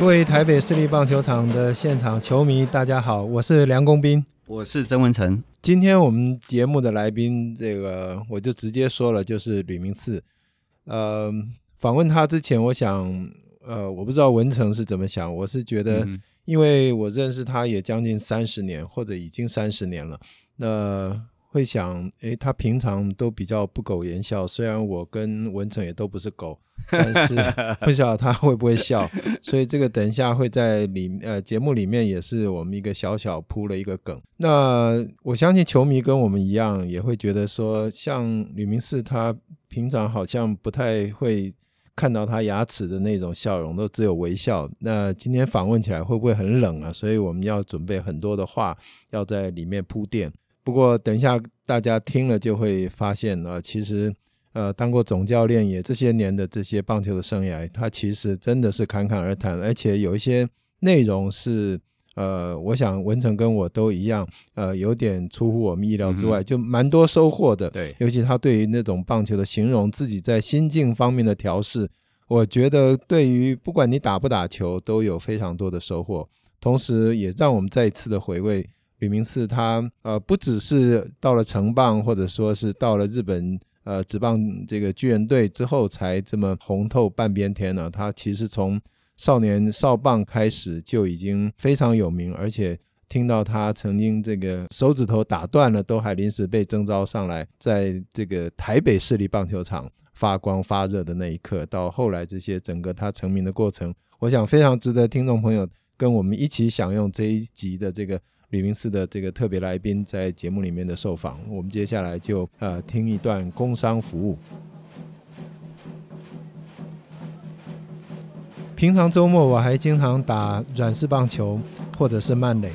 各位台北市立棒球场的现场球迷，大家好，我是梁公斌，我是曾文成。今天我们节目的来宾，这个我就直接说了，就是吕明次。呃，访问他之前，我想，呃，我不知道文成是怎么想，我是觉得，因为我认识他也将近三十年，或者已经三十年了，那。会想，诶，他平常都比较不苟言笑。虽然我跟文成也都不是狗，但是 不晓得他会不会笑。所以这个等一下会在里呃节目里面也是我们一个小小铺了一个梗。那我相信球迷跟我们一样，也会觉得说，像吕明赐他平常好像不太会看到他牙齿的那种笑容，都只有微笑。那今天访问起来会不会很冷啊？所以我们要准备很多的话要在里面铺垫。不过，等一下大家听了就会发现啊，其实，呃，当过总教练也这些年的这些棒球的生涯，他其实真的是侃侃而谈，而且有一些内容是，呃，我想文成跟我都一样，呃，有点出乎我们意料之外，就蛮多收获的。对，尤其他对于那种棒球的形容，自己在心境方面的调试，我觉得对于不管你打不打球，都有非常多的收获，同时也让我们再一次的回味。吕明四他呃不只是到了城棒，或者说是到了日本呃职棒这个巨人队之后才这么红透半边天呢。他其实从少年少棒开始就已经非常有名，而且听到他曾经这个手指头打断了，都还临时被征召上来，在这个台北市立棒球场发光发热的那一刻，到后来这些整个他成名的过程，我想非常值得听众朋友跟我们一起享用这一集的这个。吕明赐的这个特别来宾在节目里面的受访，我们接下来就呃听一段工商服务。平常周末我还经常打软式棒球或者是慢垒。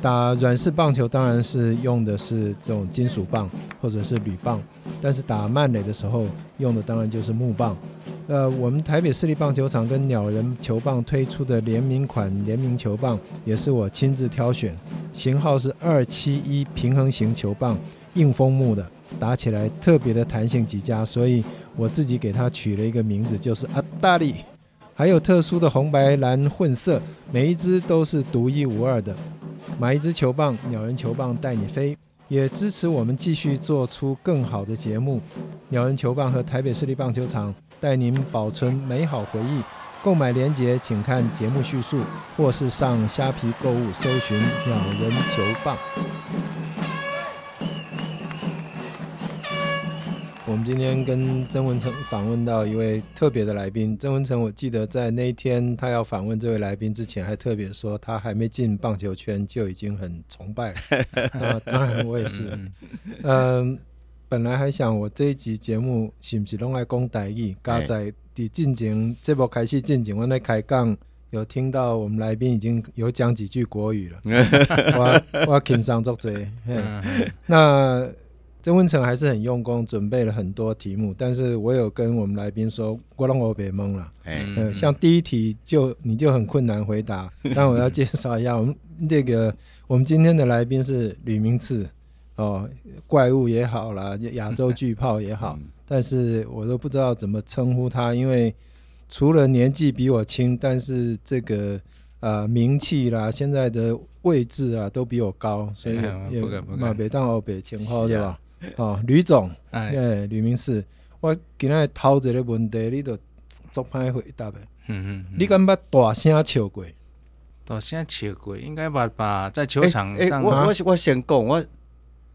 打软式棒球当然是用的是这种金属棒或者是铝棒，但是打慢垒的时候用的当然就是木棒。呃，我们台北市立棒球场跟鸟人球棒推出的联名款联名球棒也是我亲自挑选，型号是二七一平衡型球棒，硬枫木的，打起来特别的弹性极佳，所以我自己给它取了一个名字，就是阿大力。还有特殊的红白蓝混色，每一只都是独一无二的。买一支球棒，鸟人球棒带你飞，也支持我们继续做出更好的节目。鸟人球棒和台北市立棒球场带您保存美好回忆。购买链接请看节目叙述，或是上虾皮购物搜寻鸟人球棒。我们今天跟曾文成访问到一位特别的来宾。曾文成，我记得在那一天他要访问这位来宾之前，还特别说他还没进棒球圈就已经很崇拜了。啊，当然我也是。嗯、呃，本来还想我这一集节目是不是拢爱讲台语？加在的进行这波开始进行，我在开讲有听到我们来宾已经有讲几句国语了。我我轻松作贼。那。曾文成还是很用功，准备了很多题目，但是我有跟我们来宾说，我让我别懵了。嗯、呃，像第一题就你就很困难回答，但我要介绍一下，我们这个我们今天的来宾是吕明赐哦，怪物也好啦，亚洲巨炮也好，但是我都不知道怎么称呼他，因为除了年纪比我轻，但是这个呃名气啦，现在的位置啊都比我高，所以也嘛别当欧北前后对吧？哦，吕总，哎，吕明士，我今日头一个问题，你都足歹回答的。嗯嗯，你敢捌大声笑过？大声笑过，应该把把在球场上。欸欸、我我我先讲，我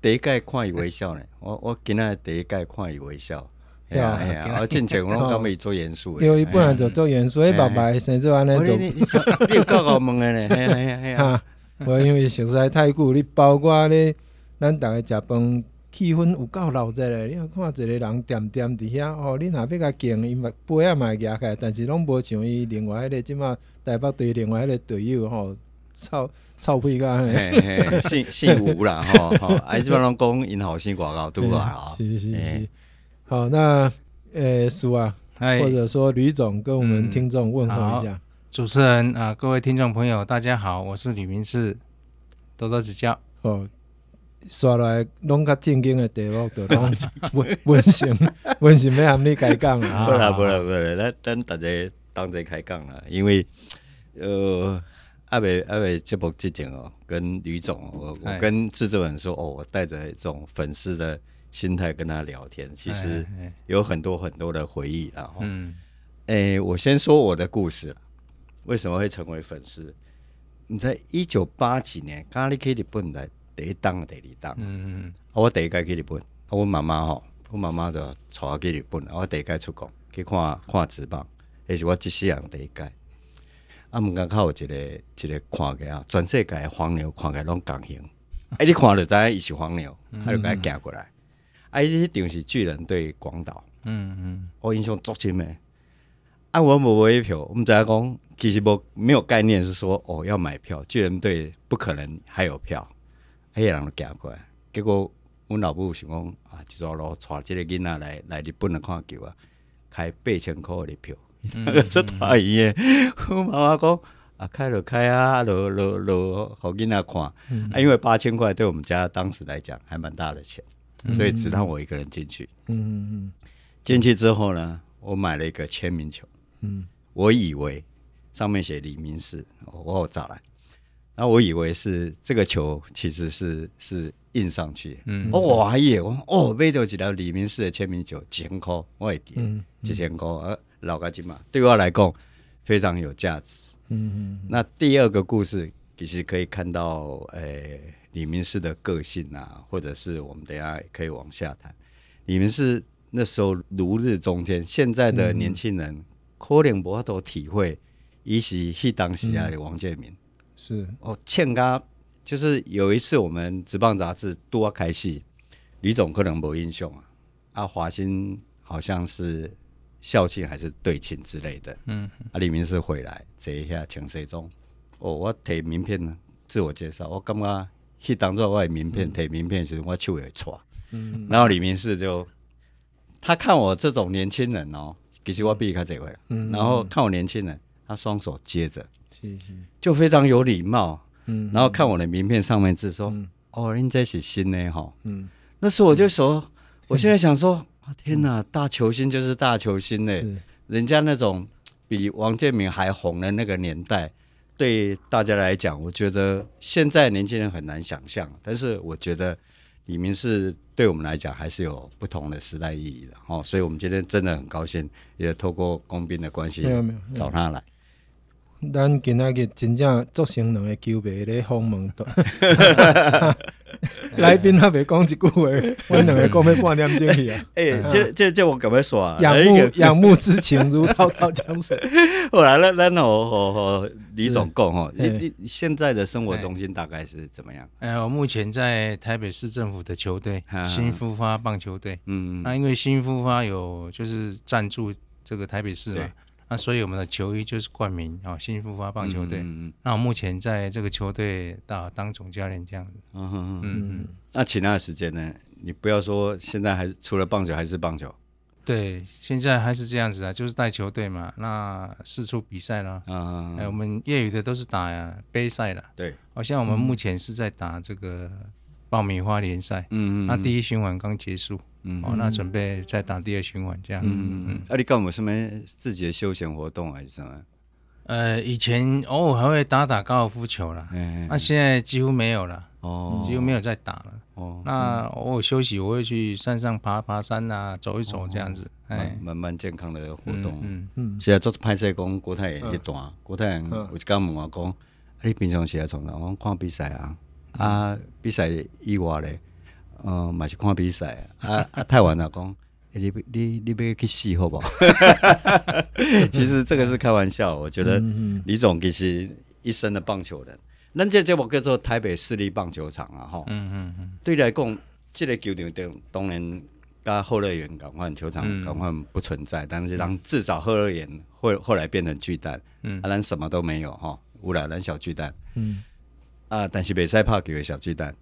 第一届看伊微笑呢。我我今日第一届看伊微笑。系啊我之前我拢感觉伊做严肃。因为伊本来就做严肃，伊爸爸生做安尼都。你你有教我问的呢？系啊系啊系啊。我因为实在太久，你包括咧，咱逐个食饭。气氛有够闹热嘞！你看一个人点点伫遐哦，你若要甲敬，伊嘛杯仔嘛会举起来，但是拢无像伊另外迄个即马台北队另外迄个队友吼，臭臭屁个。姓姓吴啦吼吼，啊即马拢讲因好生外口拄来啊。是是是。好，那呃叔啊，或者说吕总跟我们听众问候一下。主持人啊，各位听众朋友，大家好，我是吕明赐。多多指教哦。刷来拢较正经的题目，就拢温温馨温馨要和你开讲啊！不啦不啦不啦，咱等大家当在开讲啦。因为呃，阿伟阿伟节目之前哦，跟吕总，我我跟制作人说哦，我带着这种粉丝的心态跟他聊天，其实有很多很多的回忆。然后，嗯，诶，我先说我的故事，为什么会成为粉丝？你在一九八几年，刚你去日本来。第一档，第二档。嗯嗯，我第一届去日本，我妈妈吼，我妈妈就带我去日本。我第一届出国去看看职棒，迄是我一世人第一届。啊，门口有一个一个看起来，全世界的黄牛看起来拢共型。哎、欸，你看就知影伊是黄牛，他就甲伊行过来。啊，伊迄场是巨人对广岛。嗯嗯，我印象足深诶。啊，我无买票，我们知影讲，其实无没有概念是说哦要买票，巨人队不可能还有票。迄个人就行过来，结果阮老母想讲啊，一条路带即个囡仔来来日本来看球啊，开八千块的票，足大意诶。我妈妈讲啊，开就开啊，落落落，互囡仔看。嗯、啊，因为八千块对我们家当时来讲还蛮大的钱，嗯、所以只让我一个人进去。嗯嗯嗯。进去之后呢，我买了一个签名球。嗯。我以为上面写李明世，我我找来。那我以为是这个球，其实是是印上去。嗯，哦，我还以为哦，买到一条李明士的签名球，几千块，我也给，几千块，呃，老个金嘛，对我来讲非常有价值。嗯嗯。那第二个故事，其实可以看到，诶、欸，李明士的个性啊，或者是我们等下可以往下谈。李明士那时候如日中天，现在的年轻人可能无法度体会，伊是迄当时啊的王建民。是。哦，欠他就是有一次我们职棒杂志多开戏，李总可能没印象啊，啊华兴好像是校庆还是对庆之类的，嗯，啊李明士回来这一下请谁中，哦我提名片呢，自我介绍，我感觉去当做我的名片提、嗯、名片时我手也搓，嗯，然后李明士就他看我这种年轻人哦，其实我比他这位，嗯，然后看我年轻人，他双手接着。就非常有礼貌，嗯，然后看我的名片上面字说，嗯、哦，您这是新的哈，嗯，那时候我就说，嗯、我现在想说，天哪，大球星就是大球星嘞，是。人家那种比王建民还红的那个年代，对大家来讲，我觉得现在年轻人很难想象，但是我觉得李明是对我们来讲还是有不同的时代意义的，哦，所以我们今天真的很高兴，也透过工兵的关系找他来。咱今仔日真正做成两个球迷咧访问，来宾还没讲一句话，我两个讲要半点钟去啊！哎，这这这我敢要说啊，仰慕仰慕之情如滔滔江水。后来那那我和和李总讲吼，你你现在的生活中心大概是怎么样？哎，我目前在台北市政府的球队新复发棒球队，嗯，那因为新复发有就是赞助这个台北市嘛。那所以我们的球衣就是冠名啊，新复发棒球队。嗯嗯。那我目前在这个球队打当总教练这样子。嗯嗯嗯。那其他的时间呢？你不要说现在还除了棒球还是棒球。对，现在还是这样子啊，就是带球队嘛。那四处比赛啦。啊。哎，我们业余的都是打呀杯赛了。对。好像我们目前是在打这个爆米花联赛。嗯嗯。那第一循环刚结束。嗯，哦，那准备再打第二循环这样。嗯嗯嗯，啊，你干有什么自己的休闲活动还是什么？呃，以前偶尔还会打打高尔夫球啦，那现在几乎没有了，哦，几乎没有再打了。哦，那偶尔休息，我会去山上爬爬山啊，走一走这样子。哎，蛮蛮健康的活动。嗯嗯。现在做拍摄讲国泰一段，国泰有一刚问我讲，你平常时在从哪？我看比赛啊，啊，比赛以外咧。嗯，嘛是看比赛。啊 啊！太晚了，讲、欸、你你你别去死好不好？其实这个是开玩笑，我觉得李总其实一生的棒球人，那这这我叫做台北市立棒球场啊，哈，嗯嗯嗯，对来讲，这个球场当当然跟后乐园港换球场港换不存在，嗯、但是让至少后乐园会后来变成巨蛋，嗯，啊，咱什么都没有哈，乌来咱小巨蛋，嗯，啊，但是比赛怕给小巨蛋。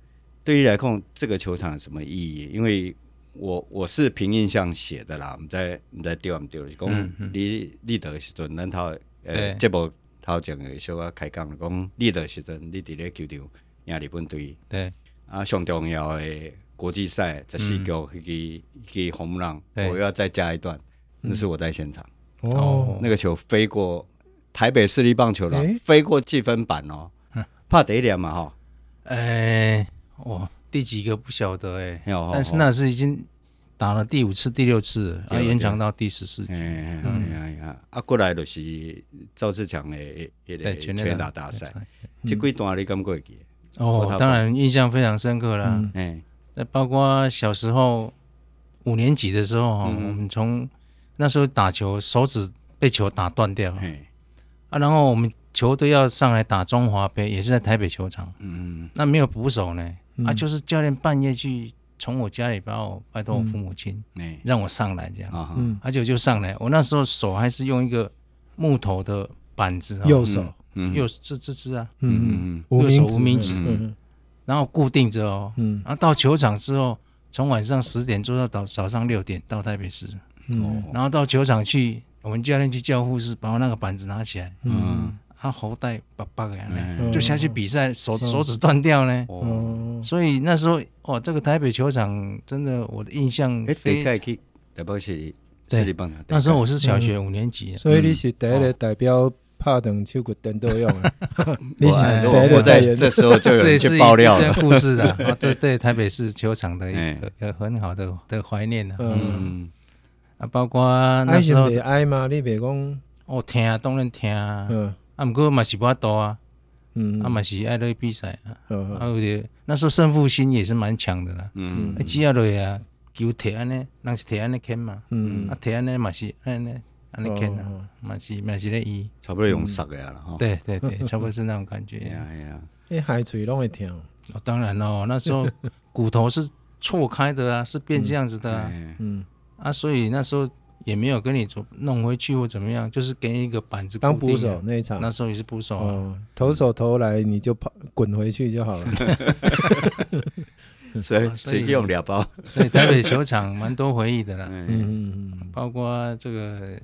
对于来控，这个球场有什么意义？因为我我是凭印象写的啦，我们在我们在丢唔丢？讲你立德时阵，咱头呃，这部头前个小可开讲，讲立德时阵，你伫咧球场赢日本队。对啊，上重要的国际赛十四局一个一个红浪，我要再加一段，那是我在现场。哦，那个球飞过台北市立棒球场，飞过计分板哦，怕得一点嘛哈。哎，哇，第几个不晓得哎，但是那是已经打了第五次、第六次，要延长到第十四局。哎呀啊，过来就是赵世强的一个全垒打大赛，这几段你敢过去？哦，当然印象非常深刻啦。哎，那包括小时候五年级的时候哈，我们从那时候打球，手指被球打断掉，啊，然后我们球队要上来打中华杯，也是在台北球场，嗯，那没有捕手呢，啊，就是教练半夜去从我家里把我拜托我父母亲，让我上来这样，嗯，而且我就上来，我那时候手还是用一个木头的板子，右手。右这这只啊，嗯嗯嗯，右手无名指，然后固定着哦，嗯，然后到球场之后，从晚上十点做到早早上六点到台北市，嗯，然后到球场去，我们教练去叫护士把我那个板子拿起来，嗯，他喉带叭叭的，就下去比赛，手手指断掉呢，哦，所以那时候哦，这个台北球场真的我的印象非常，对，那时候我是小学五年级，所以你是第一个代表。怕等秋果灯都用了，我在这时候就有去爆料了。故事的啊，对对，台北市球场的一个很好的的怀念的，嗯，啊，包括那时候爱吗？你别讲，我，听啊，当然听啊，嗯，啊，毋过嘛是无法度啊，嗯，啊嘛是爱乐比赛啊，啊，有点那时候胜负心也是蛮强的啦，嗯，只要落啊，球铁安呢，那是铁安尼牵嘛，嗯，啊铁安尼嘛是安尼。安尼牵啊，嘛是嘛是咧伊，差不多用杀的了哈。对对对，差不多是那种感觉。哎呀，哎，海锤拢会疼。哦，当然咯，那时候骨头是错开的啊，是变这样子的啊。嗯。啊，所以那时候也没有跟你做弄回去或怎么样，就是给你一个板子当捕手那一场。那时候也是捕手啊，投手投来你就跑滚回去就好了。所以所以用两包，所以台北球场蛮多回忆的啦。嗯。嗯嗯，包括这个。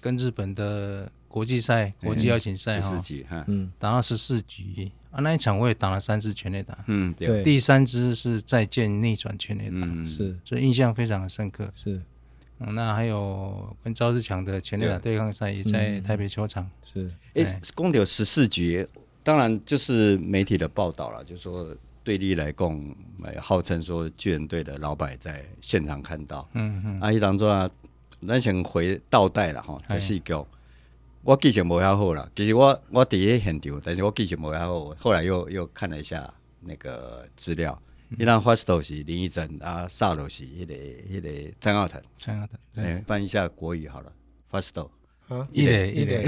跟日本的国际赛、国际邀请赛哈，嗯，打到十四局啊，那一场我也打了三支全垒打，嗯，对，第三支是再见逆转全垒打，是，所以印象非常的深刻，是，嗯，那还有跟赵志强的全垒打对抗赛也在台北球场，是，哎，共有十四局，当然就是媒体的报道了，就说对立来共，号称说巨人队的老板在现场看到，嗯嗯，啊，一当中啊。咱先回倒带了哈，这四局我记性无遐好啦。其实我我第一现场，但是我记性无遐好。后来又又看了一下那个资料，伊当 first 是林义珍啊，杀了是迄个迄个张耀腾。张耀腾，对，翻一下国语好了，first 啊，一垒一垒，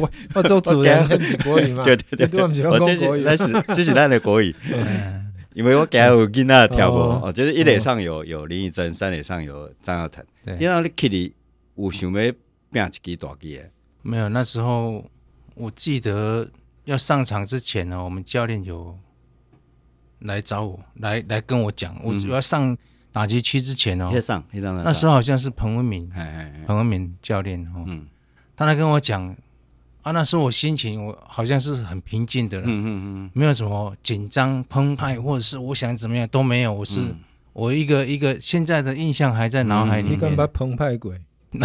我我做主人很是国语嘛，对对对，我这是那是这是咱的国语。因为我给他有囡仔跳过哦，就是一垒上有有林义珍，三垒上有张耀腾。对，因为你去里有想要拼一支大支的？没有，那时候我记得要上场之前呢，我们教练有来找我，来来跟我讲，我要上打击区之前哦，上那时候好像是彭文敏，彭文敏教练哦，他来跟我讲。啊，那时候我心情我好像是很平静的了，嗯嗯嗯，没有什么紧张澎湃，或者是我想怎么样都没有，我是、嗯、我一个一个现在的印象还在脑海里面。你干嘛澎湃鬼？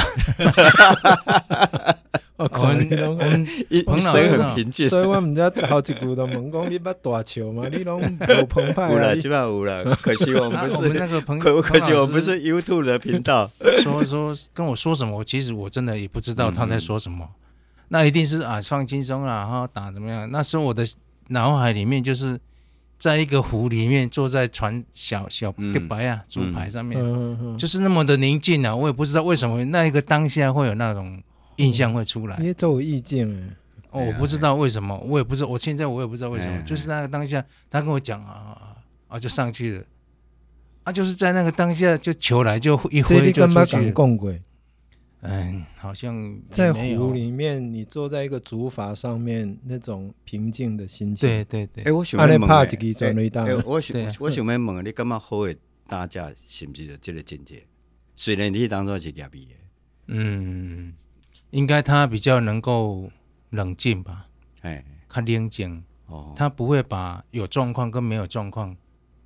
我们我们彭老师很平静，所以我们家好几句都问讲你把大球嘛，你拢有澎湃？有了，基本有了。可惜 我们不是那个朋友，可惜我们不是 YouTube 的频道。说 说跟我说什么？其实我真的也不知道他在说什么。嗯那一定是啊，放轻松了，然后打怎么样？那时候我的脑海里面就是在一个湖里面，坐在船小小的白啊竹排上面，就是那么的宁静啊。我也不知道为什么那一个当下会有那种印象会出来。因为这有意境哎，哦，我不知道为什么，我也不知道，我现在我也不知道为什么，就是那个当下，他跟我讲啊啊，就上去了，啊，就是在那个当下就球来就一挥就出去了。嗯，好像在湖里面，你坐在一个竹筏上面，那种平静的心情。对对对。哎，我想问，哎，我想我想问，你感觉好的打架是不是这个境界？虽然你当初是业余的，嗯，应该他比较能够冷静吧？哎，看冷静，哦，他不会把有状况跟没有状况，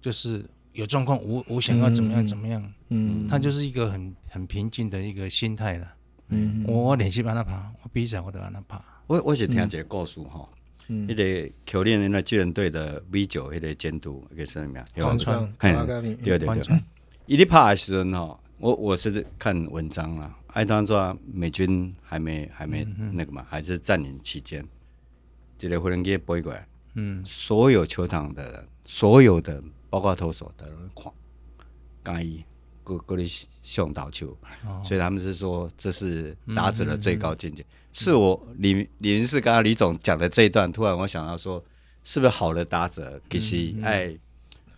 就是有状况，我我想要怎么样怎么样，嗯，他就是一个很很平静的一个心态了。嗯，我我练习帮他爬，我比赛我都帮他爬。我我是听一个故事哈，嗯，那个球练那巨人队的 V 九那个监督叫什么名？川川，对对对，伊咧拍的时阵哈，我我是看文章啦，爱当作美军还没还没那个嘛，还是占领期间，这个无人机飞过来，嗯，所有球场的人，所有的包括投手的人看，干伊。过过里向倒球，所以他们是说这是打者的最高境界。是我李李云是刚刚李总讲的这一段，突然我想到说，是不是好的打者其实爱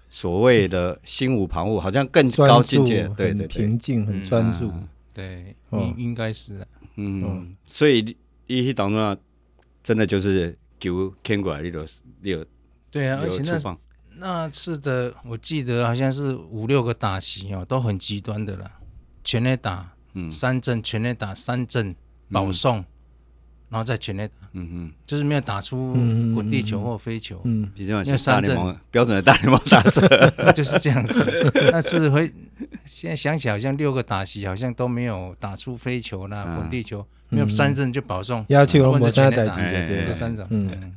所谓的心无旁骛，好像更高境界，对对，平静很专注，对，应应该是，嗯，所以一些当中真的就是球牵过来，你都你有对啊，而且那。那次的我记得好像是五六个打席哦，都很极端的了，全垒打，嗯，三阵全垒打三阵保送，嗯、然后再全垒打，嗯嗯，就是没有打出滚地球或飞球，嗯，比较像三振。标准的大联盟打者，就是这样子。但是会现在想起好像六个打席好像都没有打出飞球啦，滚、嗯、地球。没有三振就保送，要求我们三打几个对，三振，嗯。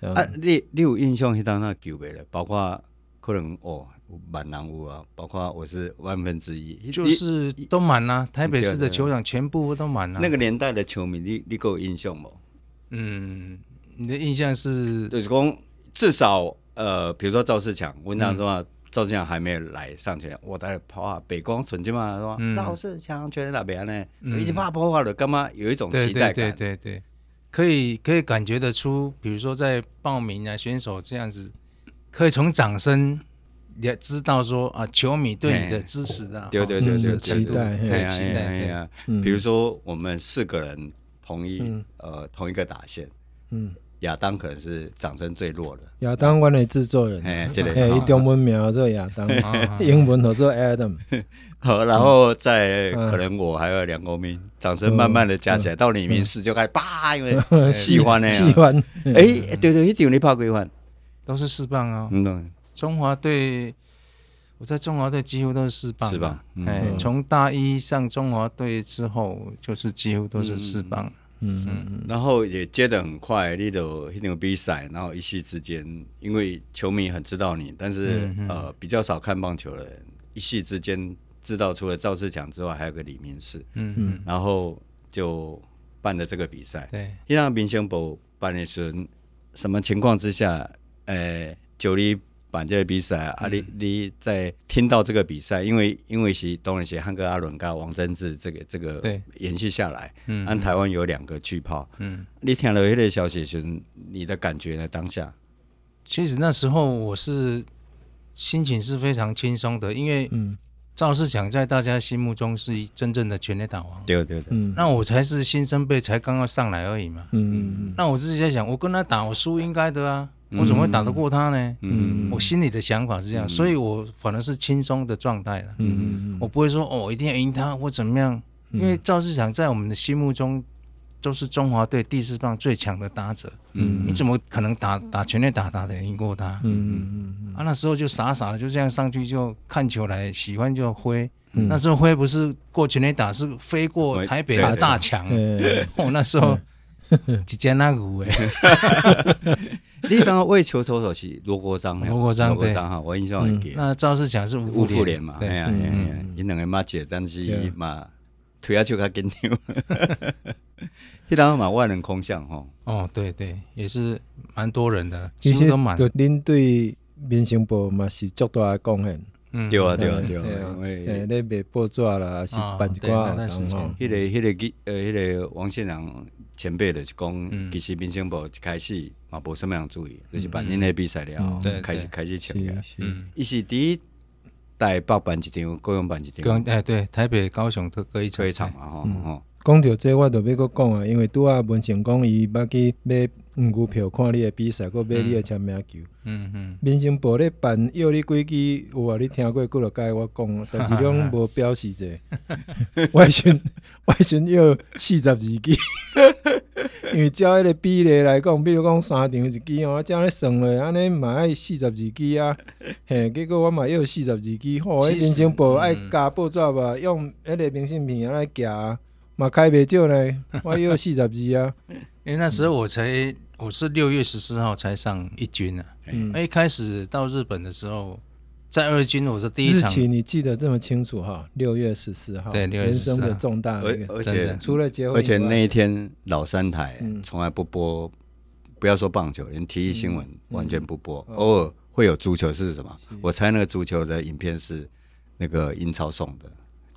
嗯。啊，你你有印象？迄当那球没了，包括可能哦，满人屋啊，包括我是万分之一，就是都满啊。台北市的球场全部都满啊。那个年代的球迷，你你给我印象吗？嗯，你的印象是？就是讲至少呃，比如说赵世强，我当中啊，赵世强还没有来上前，我在跑啊，北光纯金嘛，说赵世强全在那边呢，已经怕破坏了，干嘛有一种期待感？对对对。可以可以感觉得出，比如说在报名啊选手这样子，可以从掌声也知道说啊，球迷对你的支持啊，对对对对，期待，对期待，对啊。比如说我们四个人同一呃同一个打线，嗯，亚当可能是掌声最弱的。亚当，我的制作人，哎，这里，哎，中文名做亚当，英文叫做 Adam。好，然后再可能我还有梁国明，掌声慢慢的加起来，到李明士就开始叭，因为 喜欢呢，喜欢。哎，对对，一定你跑规范，都是四棒啊。嗯，中华队，我在中华队几乎都是四棒。是吧，哎，从大一上中华队之后，就是几乎都是四棒。嗯嗯，然后也接的很快，你都那种比赛，然后一夕之间，因为球迷很知道你，但是呃比较少看棒球的人，一夕之间。知道除了赵世强之外，还有个李明世，嗯嗯，然后就办了这个比赛。对，一让明星博办的是什么情况之下？呃，就你办这个比赛啊，你你在听到这个比赛，因为因为是东然是汉哥阿伦跟王贞治这个这个延续下来，嗯，按台湾有两个巨炮，嗯，你听了这个消息时，你的感觉呢？当下，其实那时候我是心情是非常轻松的，因为嗯。赵世强在大家心目中是真正的全垒打王，对对对，嗯，那我才是新生辈，才刚刚上来而已嘛，嗯嗯，那我自己在想，我跟他打，我输应该的啊，我怎么会打得过他呢？嗯，我心里的想法是这样，所以我反而是轻松的状态了，嗯嗯，我不会说哦，我一定要赢他或怎么样，因为赵世强在我们的心目中。都是中华队第四棒最强的打者，嗯，你怎么可能打打全垒打打的赢过他？嗯嗯嗯，啊，那时候就傻傻的就这样上去就看球来，喜欢就挥。那时候挥不是过全垒打，是飞过台北的大墙。我，那时候直接那个哎，你刚刚为球投手是罗国璋，罗国璋，罗国章哈，我印象很深。那赵世强是吴富连嘛？对呀，因两个妈姐，但是嘛。腿下球较紧张，迄当嘛万人空巷吼。哦，对对，也是蛮多人的，其实都蛮。您对民生部嘛是足大的贡献。嗯，对啊对啊对啊，因为诶，你卖报纸啦，是办一寡。那时候，迄个迄个记呃，迄个王宪良前辈的是讲，其实民生部一开始嘛无什么样注意，就是办恁个比赛了，开始开始抢嘅。嗯，伊是伫。台北办一场，高雄办一场。哎，对，台北、高雄都各一场。一场嘛，吼吼。讲到这，我就要搁讲啊，因为拄啊文成讲伊捌去买五股票看你的比赛，搁买你的签名球。嗯嗯。民生部咧办要你几支，有啊？你听过几落届我讲，但是拢无表示者。外巡外巡要四十二支，因为照迄个比例来讲，比如讲三场一支哦，照咧算咧，安尼嘛爱四十二支啊。嘿，结果我嘛要四十二支，吼，迄民生部爱加报纸吧，用迄个明信片来夹。嘛开袂少呢，我约四十二啊。因为那时候我才我是六月十四号才上一军呢、啊。嗯，一开始到日本的时候，在二军我是第一场。日期你记得这么清楚哈？六月十四号，对，人生的重大而而且除了结婚，而且那一天老三台从来不播，不要说棒球，连体育新闻完全不播，偶尔会有足球是什么？我猜那个足球的影片是那个英超送的。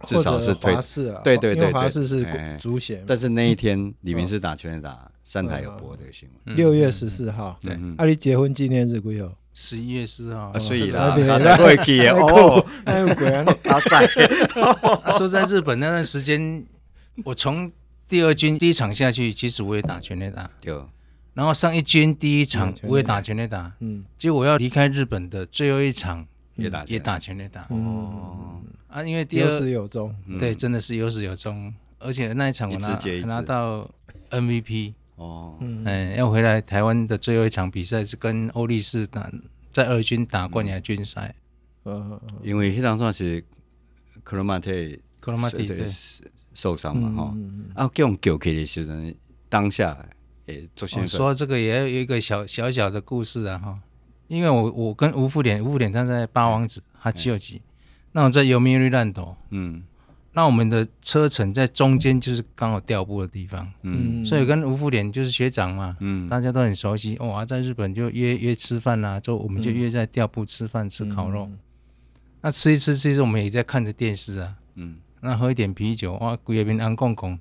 至少是华视啊，对对对，华视是足协。但是那一天李明是打全垒打，三台有播这个新闻。六月十四号，对，阿里结婚纪念日几号？十一月四号。所以啦，他会记 哦。哎呦，果然他在。说在日本那段时间，我从第二军第一场下去，其实我也打全垒打。有。然后上一军第一场我也打全垒打。嗯。结果我要离开日本的最后一场也打也打全垒打。哦。啊，因为第二有始有终，对，真的是有始有终，而且那一场我拿拿到 MVP 哦，嗯，要回来台湾的最后一场比赛是跟欧力士打，在二军打冠亚军赛，嗯，因为那场算是克罗马蒂克罗马蒂对受伤嘛哈，啊，这种救起的时候，当下诶，做先生说这个也有一个小小小的故事啊哈，因为我我跟吴富典，吴富典他在八王子，他救急。那我在尤米瑞烂头，嗯，那我们的车程在中间就是刚好调布的地方，嗯，所以跟吴富连就是学长嘛，嗯，大家都很熟悉，哇，在日本就约约吃饭啦，就我们就约在调布吃饭吃烤肉，那吃一吃，其实我们也在看着电视啊，嗯，那喝一点啤酒，哇，贵宾安公公，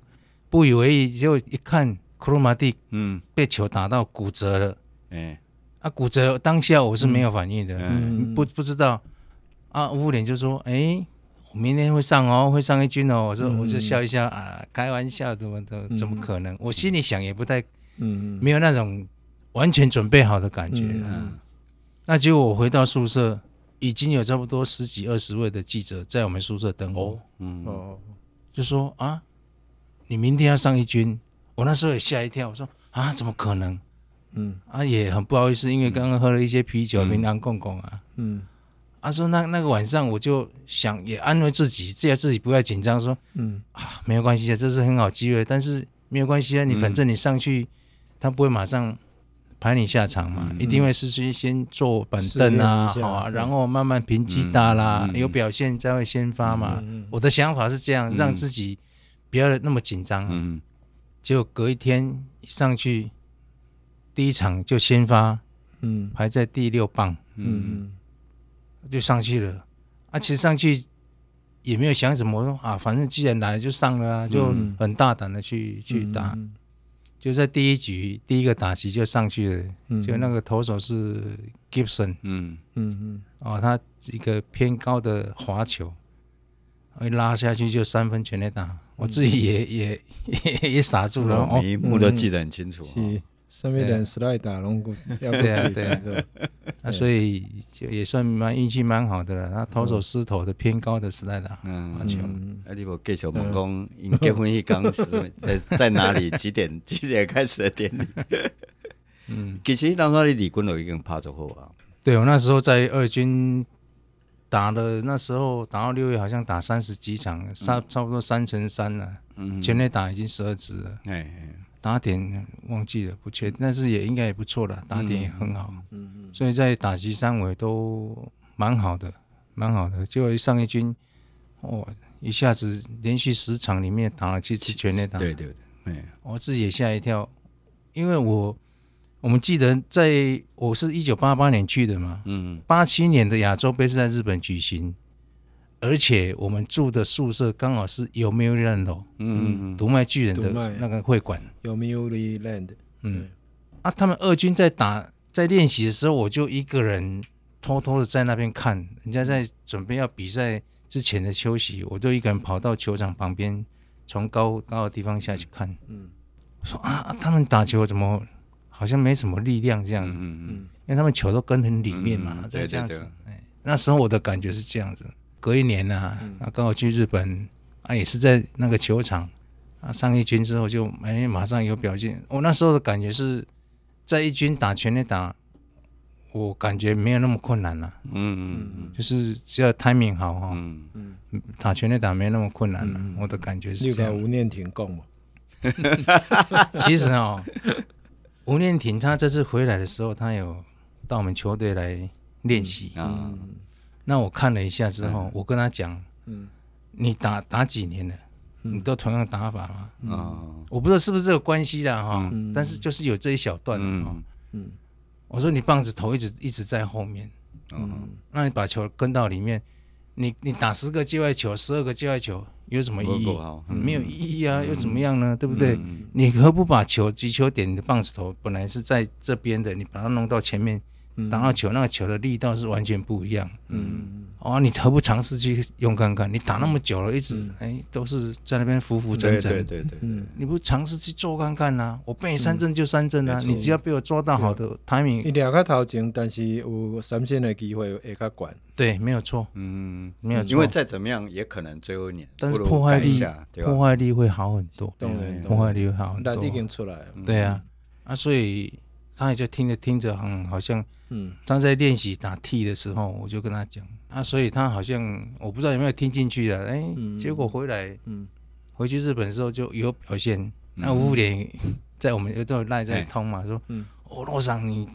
不以为意，就一看克鲁马蒂，嗯，被球打到骨折了，哎，啊，骨折当下我是没有反应的，嗯，不不知道。啊，吴富连就说：“哎，我明天会上哦，会上一军哦。”我说：“我就笑一笑啊，开玩笑，怎么怎怎么可能？”我心里想也不太，嗯，没有那种完全准备好的感觉。嗯，那结果我回到宿舍，已经有差不多十几二十位的记者在我们宿舍等我。嗯哦，就说啊，你明天要上一军，我那时候也吓一跳。我说啊，怎么可能？嗯，啊也很不好意思，因为刚刚喝了一些啤酒，平常共共啊。嗯。他说：“那那个晚上，我就想也安慰自己，只要自己不要紧张。说，嗯啊，没有关系啊，这是很好机会。但是没有关系啊，你反正你上去，他不会马上排你下场嘛，一定会是先先坐板凳啊，好啊，然后慢慢平击打啦，有表现才会先发嘛。我的想法是这样，让自己不要那么紧张。嗯，结果隔一天一上去，第一场就先发，嗯，排在第六棒，嗯。”就上去了，啊，其实上去也没有想什么，我说啊，反正既然来了就上了啊，就很大胆的去去打，就在第一局第一个打席就上去了，就那个投手是 Gibson，嗯。嗯嗯，哦，他一个偏高的滑球，一拉下去就三分全垒打，我自己也也也也傻住了，每一幕都记得很清楚。上面的 slide 打龙骨，对啊对啊，那所以就也算蛮运气蛮好的了。他投手失投的偏高的 slide 打，嗯，球。啊，你无继续问讲，因结婚迄天是在在哪里？几点几点开始的典礼？嗯，其实当时你离军都已经拍足好啊。对，我那时候在二军打了，那时候打到六月，好像打三十几场，差差不多三成三了。嗯，全垒打已经十二支了。哎。打点忘记了，不确定，但是也应该也不错了，打点也很好，嗯嗯，所以在打击三围都蛮好的，蛮好的。结果一上一军，哦，一下子连续十场里面打了七次全垒打，对对对，我自己也吓一跳，因为我我们记得在我是一九八八年去的嘛，嗯，八七年的亚洲杯是在日本举行。而且我们住的宿舍刚好是有没有 land 嗯，独卖巨人的那个会馆，有没有 land？嗯，啊，他们二军在打在练习的时候，我就一个人偷偷的在那边看，人家在准备要比赛之前的休息，我就一个人跑到球场旁边从高高的地方下去看，嗯，说啊，他们打球怎么好像没什么力量这样子，嗯嗯，因为他们球都跟很里面嘛，这样子，哎，那时候我的感觉是这样子。隔一年啊，啊，刚好去日本，啊，也是在那个球场，啊，上一军之后就哎，马上有表现。我那时候的感觉是在一军打全垒打。我感觉没有那么困难了，嗯嗯嗯，就是只要 timing 好哈，嗯嗯，打全垒打没那么困难了，我的感觉是这样。吴念庭讲嘛，其实哦，吴念婷他这次回来的时候，他有到我们球队来练习啊。那我看了一下之后，我跟他讲，嗯，你打打几年了？你都同样打法吗？啊，我不知道是不是这个关系的哈，但是就是有这一小段的哈，嗯。我说你棒子头一直一直在后面，嗯，那你把球跟到里面，你你打十个界外球，十二个界外球有什么意义？没有意义啊，又怎么样呢？对不对？你何不把球击球点你的棒子头？本来是在这边的，你把它弄到前面，打到球，那个球的力道是完全不一样，嗯。哦，你何不尝试去用看看？你打那么久了，一直哎都是在那边浮浮沉沉。对对对对。嗯，你不尝试去做看看呐？我被你三振就三振啊！你只要被我抓到好的 timing。你两个头前，但是有三线的机会会较管。对，没有错。嗯，没有错。因为再怎么样也可能最后一年，但是破坏力破坏力会好很多。对，破坏力会好很多。那已经出来了。对啊，啊，所以他也就听着听着，嗯，好像嗯，他在练习打 T 的时候，我就跟他讲。啊，所以他好像我不知道有没有听进去的，哎，结果回来，嗯，回去日本的时候就有表现。那吴连 在我们有都赖在通嘛，说，嗯，哦，罗桑你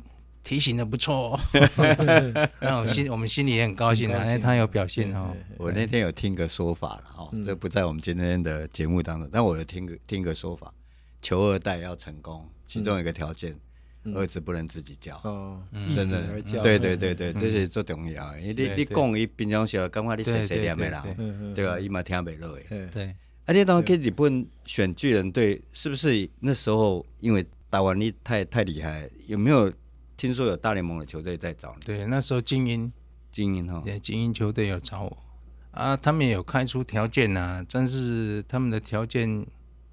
提醒的不错，那我心我们心里也很高兴啊，哎，他有表现哦。我那天有听个说法了哈，这不在我们今天的节目当中，但我有听个听个说法，求二代要成功，其中一个条件。儿子不能自己教。哦，真的，对对对对，这是最重要的。你你讲伊平常时候感觉你谁谁念的啦，对吧？伊嘛听不落诶。对，而且当时去日本选巨人队，是不是那时候因为打完你太太厉害？有没有听说有大联盟的球队在找你？对，那时候精英。精英哈，对，精英球队有找我。啊，他们也有开出条件呐，但是他们的条件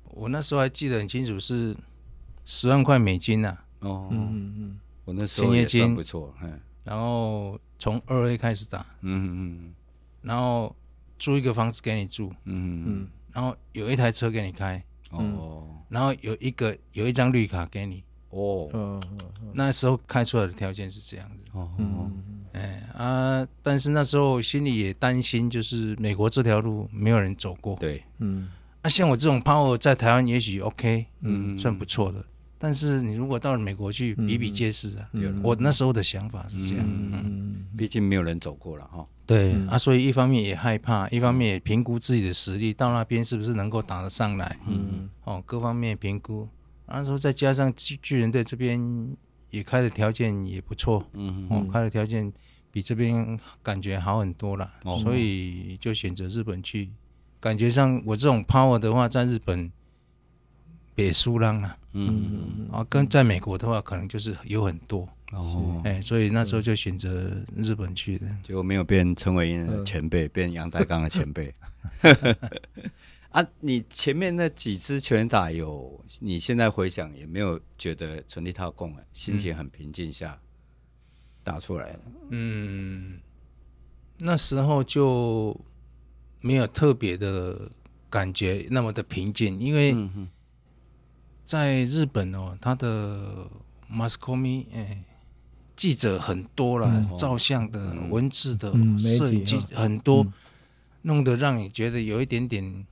我那时候还记得很清楚，是十万块美金呐。哦，嗯嗯嗯，我那时候也算不错，嗯然后从二 A 开始打，嗯嗯，然后租一个房子给你住，嗯嗯，然后有一台车给你开，哦，然后有一个有一张绿卡给你，哦，嗯那时候开出来的条件是这样子，哦，嗯哎啊，但是那时候心里也担心，就是美国这条路没有人走过，对，嗯，那像我这种 power 在台湾也许 OK，嗯，算不错的。但是你如果到了美国去，比比皆是啊。我那时候的想法是这样，嗯，毕竟没有人走过了哈。对啊，所以一方面也害怕，一方面也评估自己的实力，到那边是不是能够打得上来？嗯，哦，各方面评估。那时候再加上巨巨人队这边也开的条件也不错，嗯，哦，开的条件比这边感觉好很多了，所以就选择日本去。感觉上我这种 power 的话，在日本。别输浪啊，嗯，啊，跟在美国的话，可能就是有很多哦，哎，所以那时候就选择日本去的，结果没有变陈伟殷前辈，变阳岱钢的前辈。啊，你前面那几支拳打有，你现在回想也没有觉得纯利套供了，心情很平静下打出来了。嗯，那时候就没有特别的感觉那么的平静，因为。在日本哦，他的 mass comm 哎，记者很多了，嗯、照相的、嗯、文字的、摄影机很多，嗯、弄得让你觉得有一点点，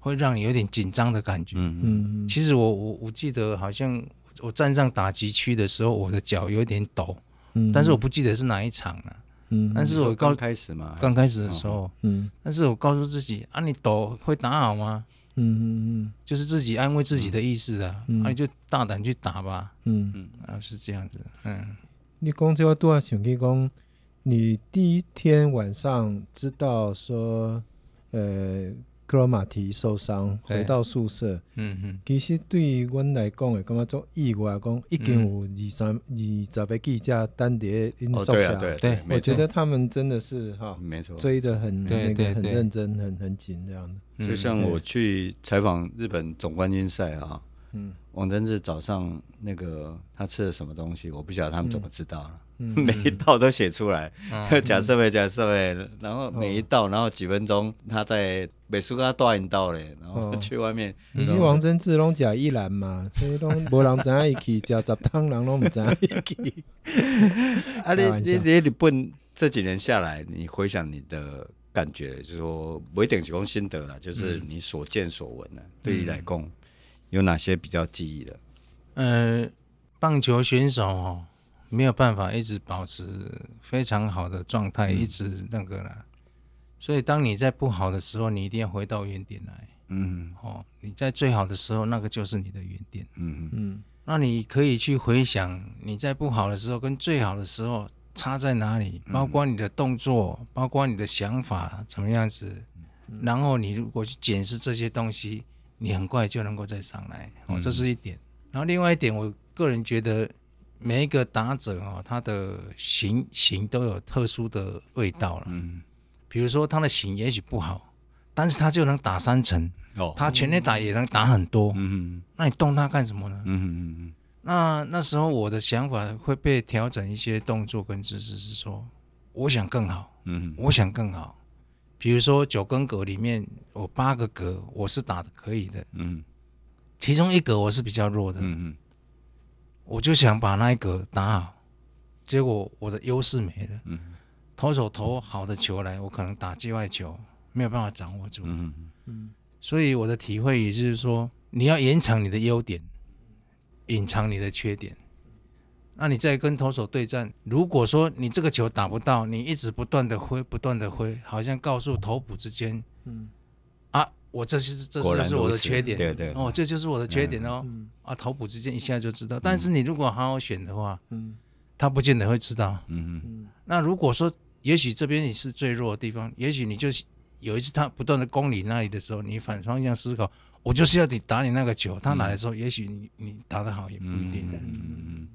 会让你有点紧张的感觉。嗯嗯。其实我我我记得好像我站上打击区的时候，我的脚有点抖，嗯、但是我不记得是哪一场了。嗯。但是我刚开始嘛，刚开始的时候，嗯。但是我告诉自己啊，你抖会打好吗？嗯嗯嗯，就是自己安慰自己的意思啊，那你就大胆去打吧。嗯嗯，啊是这样子。嗯，你讲这话多少想讲，你第一天晚上知道说，呃，克罗马提受伤回到宿舍，嗯嗯，其实对于我来讲诶，感觉做意外讲，已经有二三二十个记者单碟因宿舍，对，我觉得他们真的是哈，没错，追的很那个很认真，很很紧这样的。就像我去采访日本总冠军赛啊。嗯，王真志早上那个他吃了什么东西，我不晓得他们怎么知道了。嗯嗯、每一道都写出来，假设没假设没，然后每一道，然后几分钟他在美术馆断一道嘞，然后去外面。你是王真志拢假一兰嘛？所以拢无人知影伊去食杂汤，人拢唔知影伊去。啊，你你你日本这几年下来，你回想你的感觉，就是说不一定是讲心得了，就是你所见所闻的，对你来讲。有哪些比较记忆的？呃，棒球选手哦，没有办法一直保持非常好的状态，嗯、一直那个啦。所以当你在不好的时候，你一定要回到原点来。嗯，哦，你在最好的时候，那个就是你的原点。嗯嗯。那你可以去回想你在不好的时候跟最好的时候差在哪里，包括你的动作，嗯、包括你的想法怎么样子。嗯、然后你如果去检视这些东西。你很快就能够再上来哦，这是一点。然后另外一点，我个人觉得每一个打者哦，他的型型都有特殊的味道了。嗯，比如说他的型也许不好，但是他就能打三层哦，他全力打也能打很多。嗯，那你动他干什么呢？嗯嗯嗯。那那时候我的想法会被调整一些动作跟姿势，是说我想更好。嗯，我想更好。比如说九宫格里面，我八个格我是打的可以的，嗯，其中一格我是比较弱的，嗯嗯，我就想把那一格打好，结果我的优势没了，嗯，投手投好的球来，我可能打界外球没有办法掌握住，嗯嗯，所以我的体会也就是说，你要延长你的优点，隐藏你的缺点。那你再跟投手对战，如果说你这个球打不到，你一直不断的挥，不断的挥，好像告诉头捕之间，嗯，啊，我这是这是就是我的缺点，对对，哦，这就是我的缺点哦，啊，头捕之间一下就知道。但是你如果好好选的话，嗯，他不见得会知道，嗯嗯。那如果说，也许这边你是最弱的地方，也许你就有一次他不断的攻你那里的时候，你反方向思考，我就是要你打你那个球，他来的时候，也许你你打得好也不一定的，嗯嗯。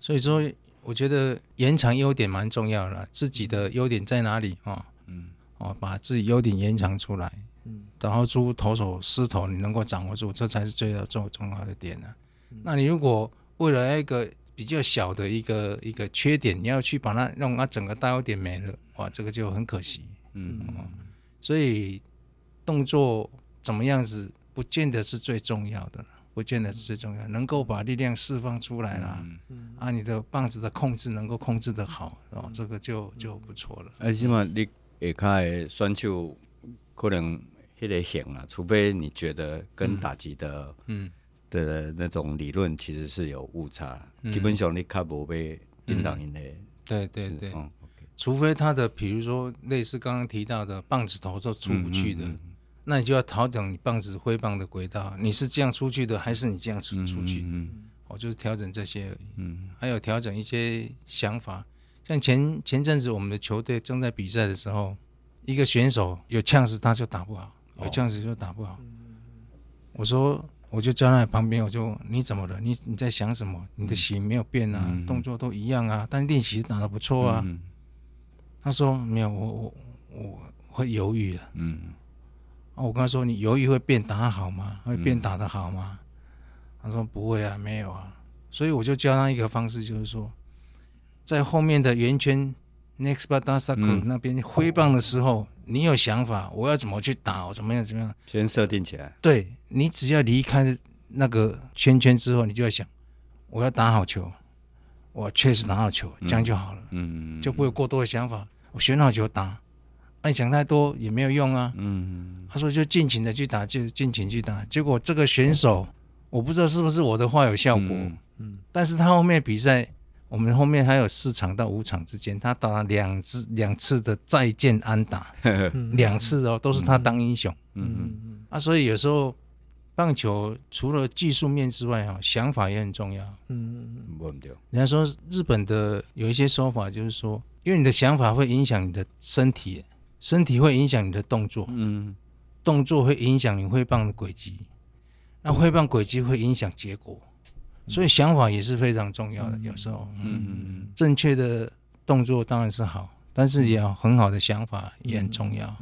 所以说，我觉得延长优点蛮重要的，自己的优点在哪里啊？嗯，哦，把自己优点延长出来，嗯，然后出投手失投，你能够掌握住，这才是最要重重要的点呢。那你如果为了一个比较小的一个一个缺点，你要去把它让它整个大优点没了，哇，这个就很可惜。嗯，所以动作怎么样子，不见得是最重要的。不见得是最重要，能够把力量释放出来啦，嗯、啊，你的棒子的控制能够控制得好，哦，这个就就不错了。而且嘛，你下骹的选手可能迄个型啊，除非你觉得跟打击的嗯。的那种理论其实是有误差，嗯、基本上你卡无被叮当因的。对对对，嗯、除非他的，比如说类似刚刚提到的棒子头都出不去的。那你就要调整你棒子挥棒的轨道，你是这样出去的，还是你这样出出去？嗯，我、就是调整这些而已。嗯，还有调整一些想法，像前前阵子我们的球队正在比赛的时候，一个选手有呛死他就打不好，有呛死就打不好。哦、我说，我就站在旁边，我就你怎么了？你你在想什么？你的型没有变啊，嗯、动作都一样啊，但练习打得不错啊。嗯、他说没有，我我我会犹豫的。嗯。我跟他说：“你犹豫会变打好吗？会变打得好吗？”嗯、他说：“不会啊，没有啊。”所以我就教他一个方式，就是说，在后面的圆圈 next batter circle 那边挥棒的时候，嗯、你有想法，我要怎么去打？我怎么样？怎么样？先设定起来。对，你只要离开那个圈圈之后，你就要想，我要打好球，我确实打好球，这样就好了。嗯，就不会有过多的想法。我选好球打。那你想太多也没有用啊。嗯，他说就尽情的去打，就尽情去打。结果这个选手，我不知道是不是我的话有效果。嗯，但是他后面比赛，我们后面还有四场到五场之间，他打了两次两次的再见安打，两次哦，都是他当英雄。嗯嗯嗯啊，所以有时候棒球除了技术面之外，哈，想法也很重要。嗯嗯，人家说日本的有一些说法，就是说，因为你的想法会影响你的身体。身体会影响你的动作，嗯，动作会影响你挥棒的轨迹，那挥棒轨迹会影响结果，所以想法也是非常重要的。有时候，嗯。嗯嗯，正确的动作当然是好，但是也要很好的想法也很重要。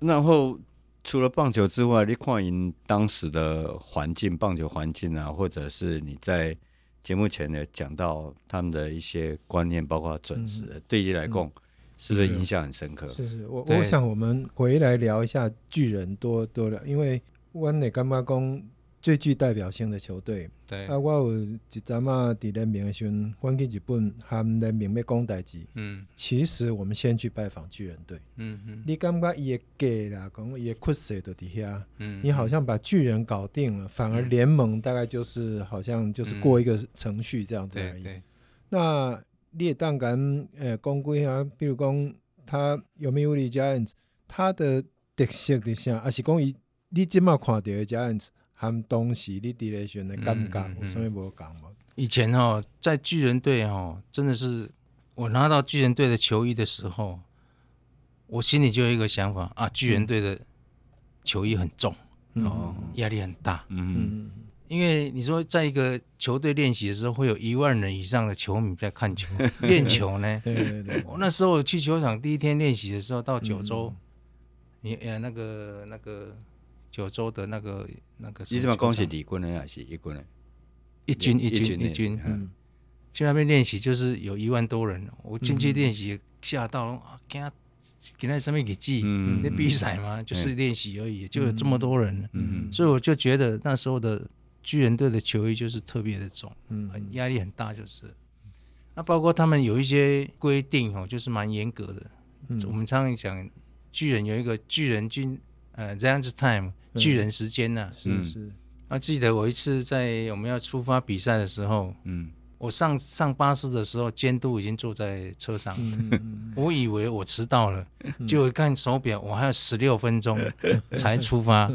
然后除了棒球之外，你看因当时的环境，棒球环境啊，或者是你在节目前呢讲到他们的一些观念，包括准时，对你来讲。是不是印象很深刻？是是，我我想我们回来聊一下巨人多多了，因为湾内干巴公最具代表性的球队。对啊，我有一阵啊，伫联盟的时阵，翻去日本含联盟要讲代志。嗯，其实我们先去拜访巨人队。嗯嗯，你感觉伊的家啦，讲伊的缺失就底下。嗯，你好像把巨人搞定了，反而联盟大概就是好像就是过一个程序这样子而已。对，那。你也当敢诶讲几啊，比如讲他有没有哩 Giants，他的特色是啥？还是讲伊你即马看到的 Giants 和当时你伫咧选的感觉有啥物无共无？以前哦，在巨人队哦，真的是我拿到巨人队的球衣的时候，我心里就有一个想法啊，巨人队的球衣很重，嗯、哦，压力很大，嗯。嗯因为你说，在一个球队练习的时候，会有一万人以上的球迷在看球练球呢。对对对。我那时候去球场第一天练习的时候，到九州，你呃那个那个九州的那个那个。你怎么恭喜李军呢，还是一军呢？一军一军一军。嗯。去那边练习就是有一万多人，我进去练习吓到啊，给他给他上面给记，那比赛嘛，就是练习而已，就有这么多人。嗯。所以我就觉得那时候的。巨人队的球衣就是特别的重，嗯，很压力很大，就是。那包括他们有一些规定哦，就是蛮严格的。嗯，我们常常讲，巨人有一个巨人军，呃，Giants time，巨人时间呐，是是。那记得我一次在我们要出发比赛的时候，嗯，我上上巴士的时候，监督已经坐在车上，我以为我迟到了，结果看手表，我还有十六分钟才出发，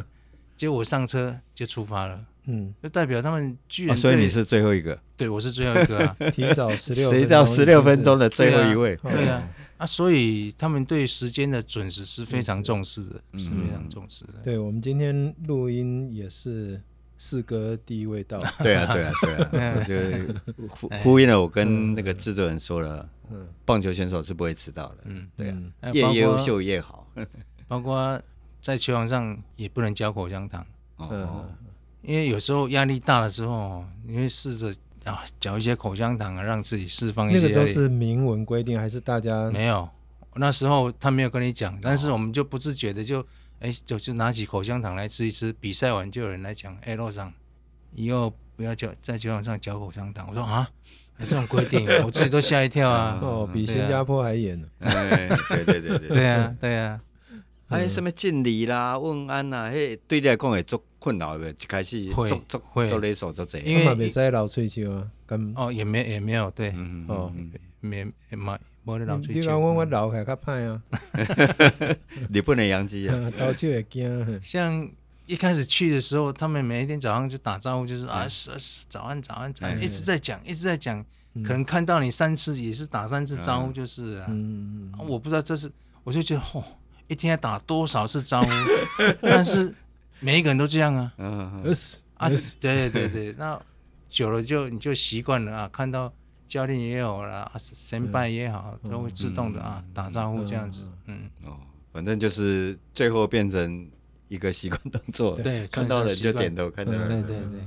结果我上车就出发了。嗯，就代表他们居然、哦，所以你是最后一个，对，我是最后一个啊，提早十六，谁到十六分钟的最后一位？对啊，对啊，啊，所以他们对时间的准时是非常重视的，是，是非常重视的。嗯、对，我们今天录音也是四哥第一位到，对啊，对啊，对啊，我就呼呼应了我跟那个制作人说了，嗯，棒球选手是不会迟到的，嗯，对啊，越优秀越好，包括在球场上也不能嚼口香糖，哦。因为有时候压力大的时候，你会试着啊嚼一些口香糖啊，让自己释放一些。那个都是明文规定还是大家没有？那时候他没有跟你讲，但是我们就不自觉的就哎就就拿起口香糖来吃一吃。比赛完就有人来讲，哎，路上以后不要嚼在球场上嚼口香糖。我说啊，有这种规定，我自己都吓一跳啊。哦，比新加坡还严呢。对对对对对。对啊对啊。还有什么敬礼啦、问安啦，迄，对你来讲会足困扰的，一开始足足做勒索做这，因为没使老吹球啊，跟哦也没也没有对，哦没没没老吹球。你讲我我老还较歹啊，你不能养鸡啊，老吹也惊。像一开始去的时候，他们每一天早上就打招呼，就是啊是是早安早安早安，一直在讲一直在讲，可能看到你三次也是打三次招呼，就是啊，我不知道这是，我就觉得嚯。一天要打多少次招呼？但是每一个人都这样啊。嗯嗯。啊，对对对，那久了就你就习惯了啊。看到教练也有了，先拜也好，都会自动的啊打招呼这样子。嗯。哦，反正就是最后变成一个习惯动作。对，看到人就点头，看到人。对对对。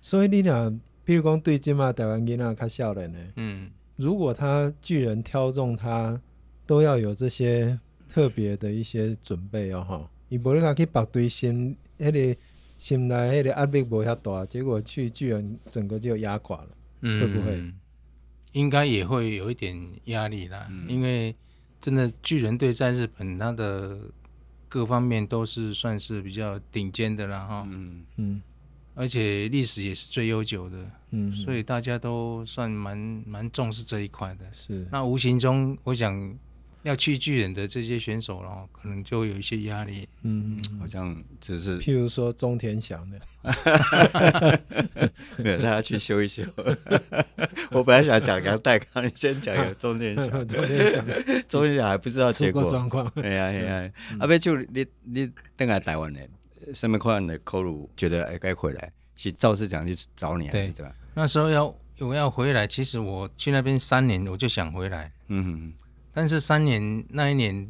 所以你俩，譬如讲对这嘛台湾囡仔较少年呢。嗯。如果他巨人挑中他，都要有这些。特别的一些准备哦，吼，你不能讲去把对心，那个心内迄个压力不遐大，结果去巨人整个就压垮了，嗯、会不会？应该也会有一点压力啦，嗯、因为真的巨人队在日本，它的各方面都是算是比较顶尖的啦哈，嗯嗯，而且历史也是最悠久的，嗯，所以大家都算蛮蛮重视这一块的，是。那无形中，我想。要去巨人的这些选手咯，可能就有一些压力。嗯，好像就是，譬如说中田翔的，没有让他去修一修。我本来想讲个戴康，你先讲个中田翔。中田翔，中田翔还不知道结果状况。哎呀哎呀，阿伯就你你等来台湾的，什么款的考虑觉得哎该回来，是赵市长去找你还是怎么？那时候要我要回来，其实我去那边三年，我就想回来。嗯哼。但是三年那一年，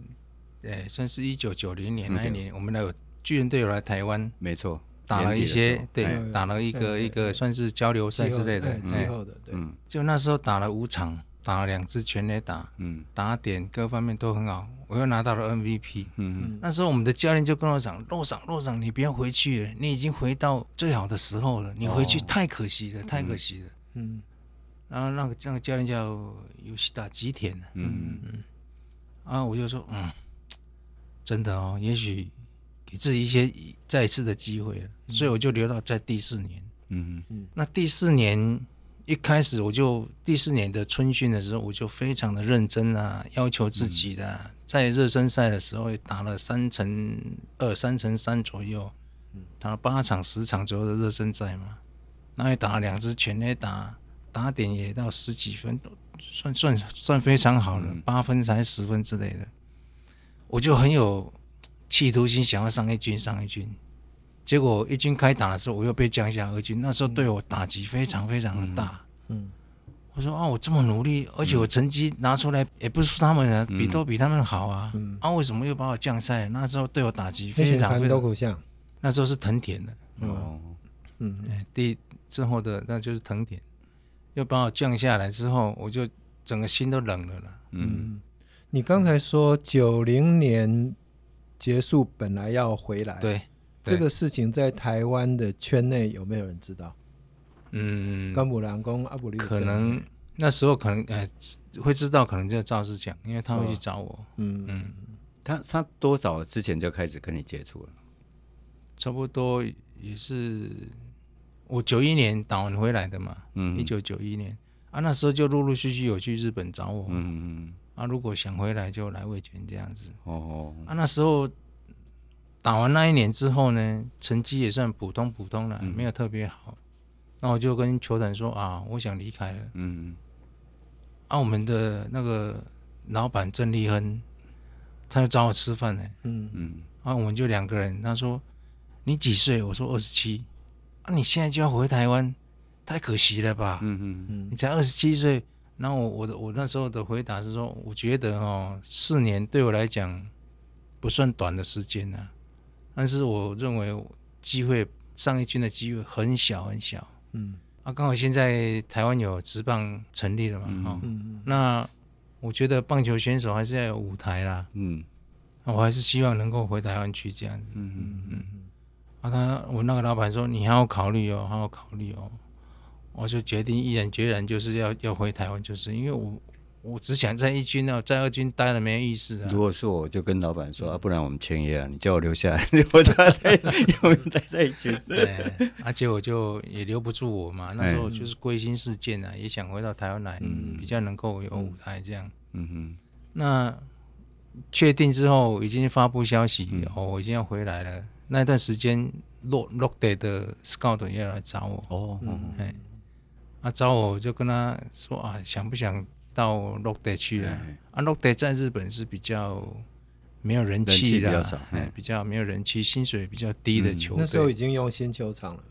呃，算是一九九零年那一年，我们的巨人队有来台湾，没错，打了一些，对，打了一个一个算是交流赛之类的，最后的，对，就那时候打了五场，打了两支全垒打，嗯，打点各方面都很好，我又拿到了 MVP，嗯嗯，那时候我们的教练就跟我讲，洛桑洛桑，你不要回去了，你已经回到最好的时候了，你回去太可惜了，太可惜了，嗯。然后那个那个教练叫游戏打吉田，嗯。嗯，啊，我就说，嗯，真的哦，也许给自己一些再一次的机会了，嗯、所以我就留到在第四年，嗯嗯，那第四年一开始我就第四年的春训的时候，我就非常的认真啊，要求自己的，嗯、在热身赛的时候也打了三乘二、三乘三左右，打了八场、十场左右的热身赛嘛，然后也打了两支全垒打。打点也到十几分，算算算非常好了，八分才十分之类的，我就很有企图心，想要上一军上一军。结果一军开打的时候，我又被降下二军，那时候对我打击非常非常的大。嗯，我说啊，我这么努力，而且我成绩拿出来也不是他们的，比都比他们好啊。啊，为什么又把我降赛？那时候对我打击非常非常。那时候是藤田的。哦，嗯，第之后的那就是藤田。又把我降下来之后，我就整个心都冷了了。嗯，你刚才说九零年结束，本来要回来，对，这个事情在台湾的圈内有没有人知道？嗯，甘姆兰公阿布里，可能那时候可能呃会知道，可能就赵志强，因为他会去找我。嗯嗯，他他多早之前就开始跟你接触了？差不多也是。我九一年打完回来的嘛，嗯。一九九一年。啊，那时候就陆陆续续有去日本找我，嗯嗯啊，如果想回来就来维权这样子，哦哦，啊，那时候打完那一年之后呢，成绩也算普通普通了，嗯、没有特别好，那我就跟球团说啊，我想离开了，嗯嗯，啊，我们的那个老板郑立亨，他就找我吃饭呢，嗯。嗯，啊，我们就两个人，他说你几岁？我说二十七。啊！你现在就要回台湾，太可惜了吧？嗯嗯嗯，你才二十七岁。那我我的我那时候的回答是说，我觉得哦，四年对我来讲不算短的时间啊，但是我认为机会上一军的机会很小很小。嗯，啊，刚好现在台湾有职棒成立了嘛，哈、嗯，嗯、那我觉得棒球选手还是要有舞台啦。嗯，我还是希望能够回台湾去这样子。嗯嗯嗯。啊，他我那个老板说，你还要考虑哦，还要考虑哦，我就决定毅然决然就是要要回台湾，就是因为我我只想在一军哦，在二军待了没意思啊。如果是我就跟老板说啊，不然我们签约啊，你叫我留下来，我他在永远待在一军。对，而且我就也留不住我嘛，那时候就是归心似箭啊，也想回到台湾来，嗯、比较能够有舞台这样。嗯哼，那确定之后已经发布消息，嗯、哦，我已经要回来了。那段时间，洛洛德的 scout 也来找我。哦，嗯，哎，啊，找我就跟他说啊，想不想到洛德去啊？啊，洛德在日本是比较没有人气的，比较少，哎，比较没有人气，薪水比较低的球队。那时候已经用新球场了，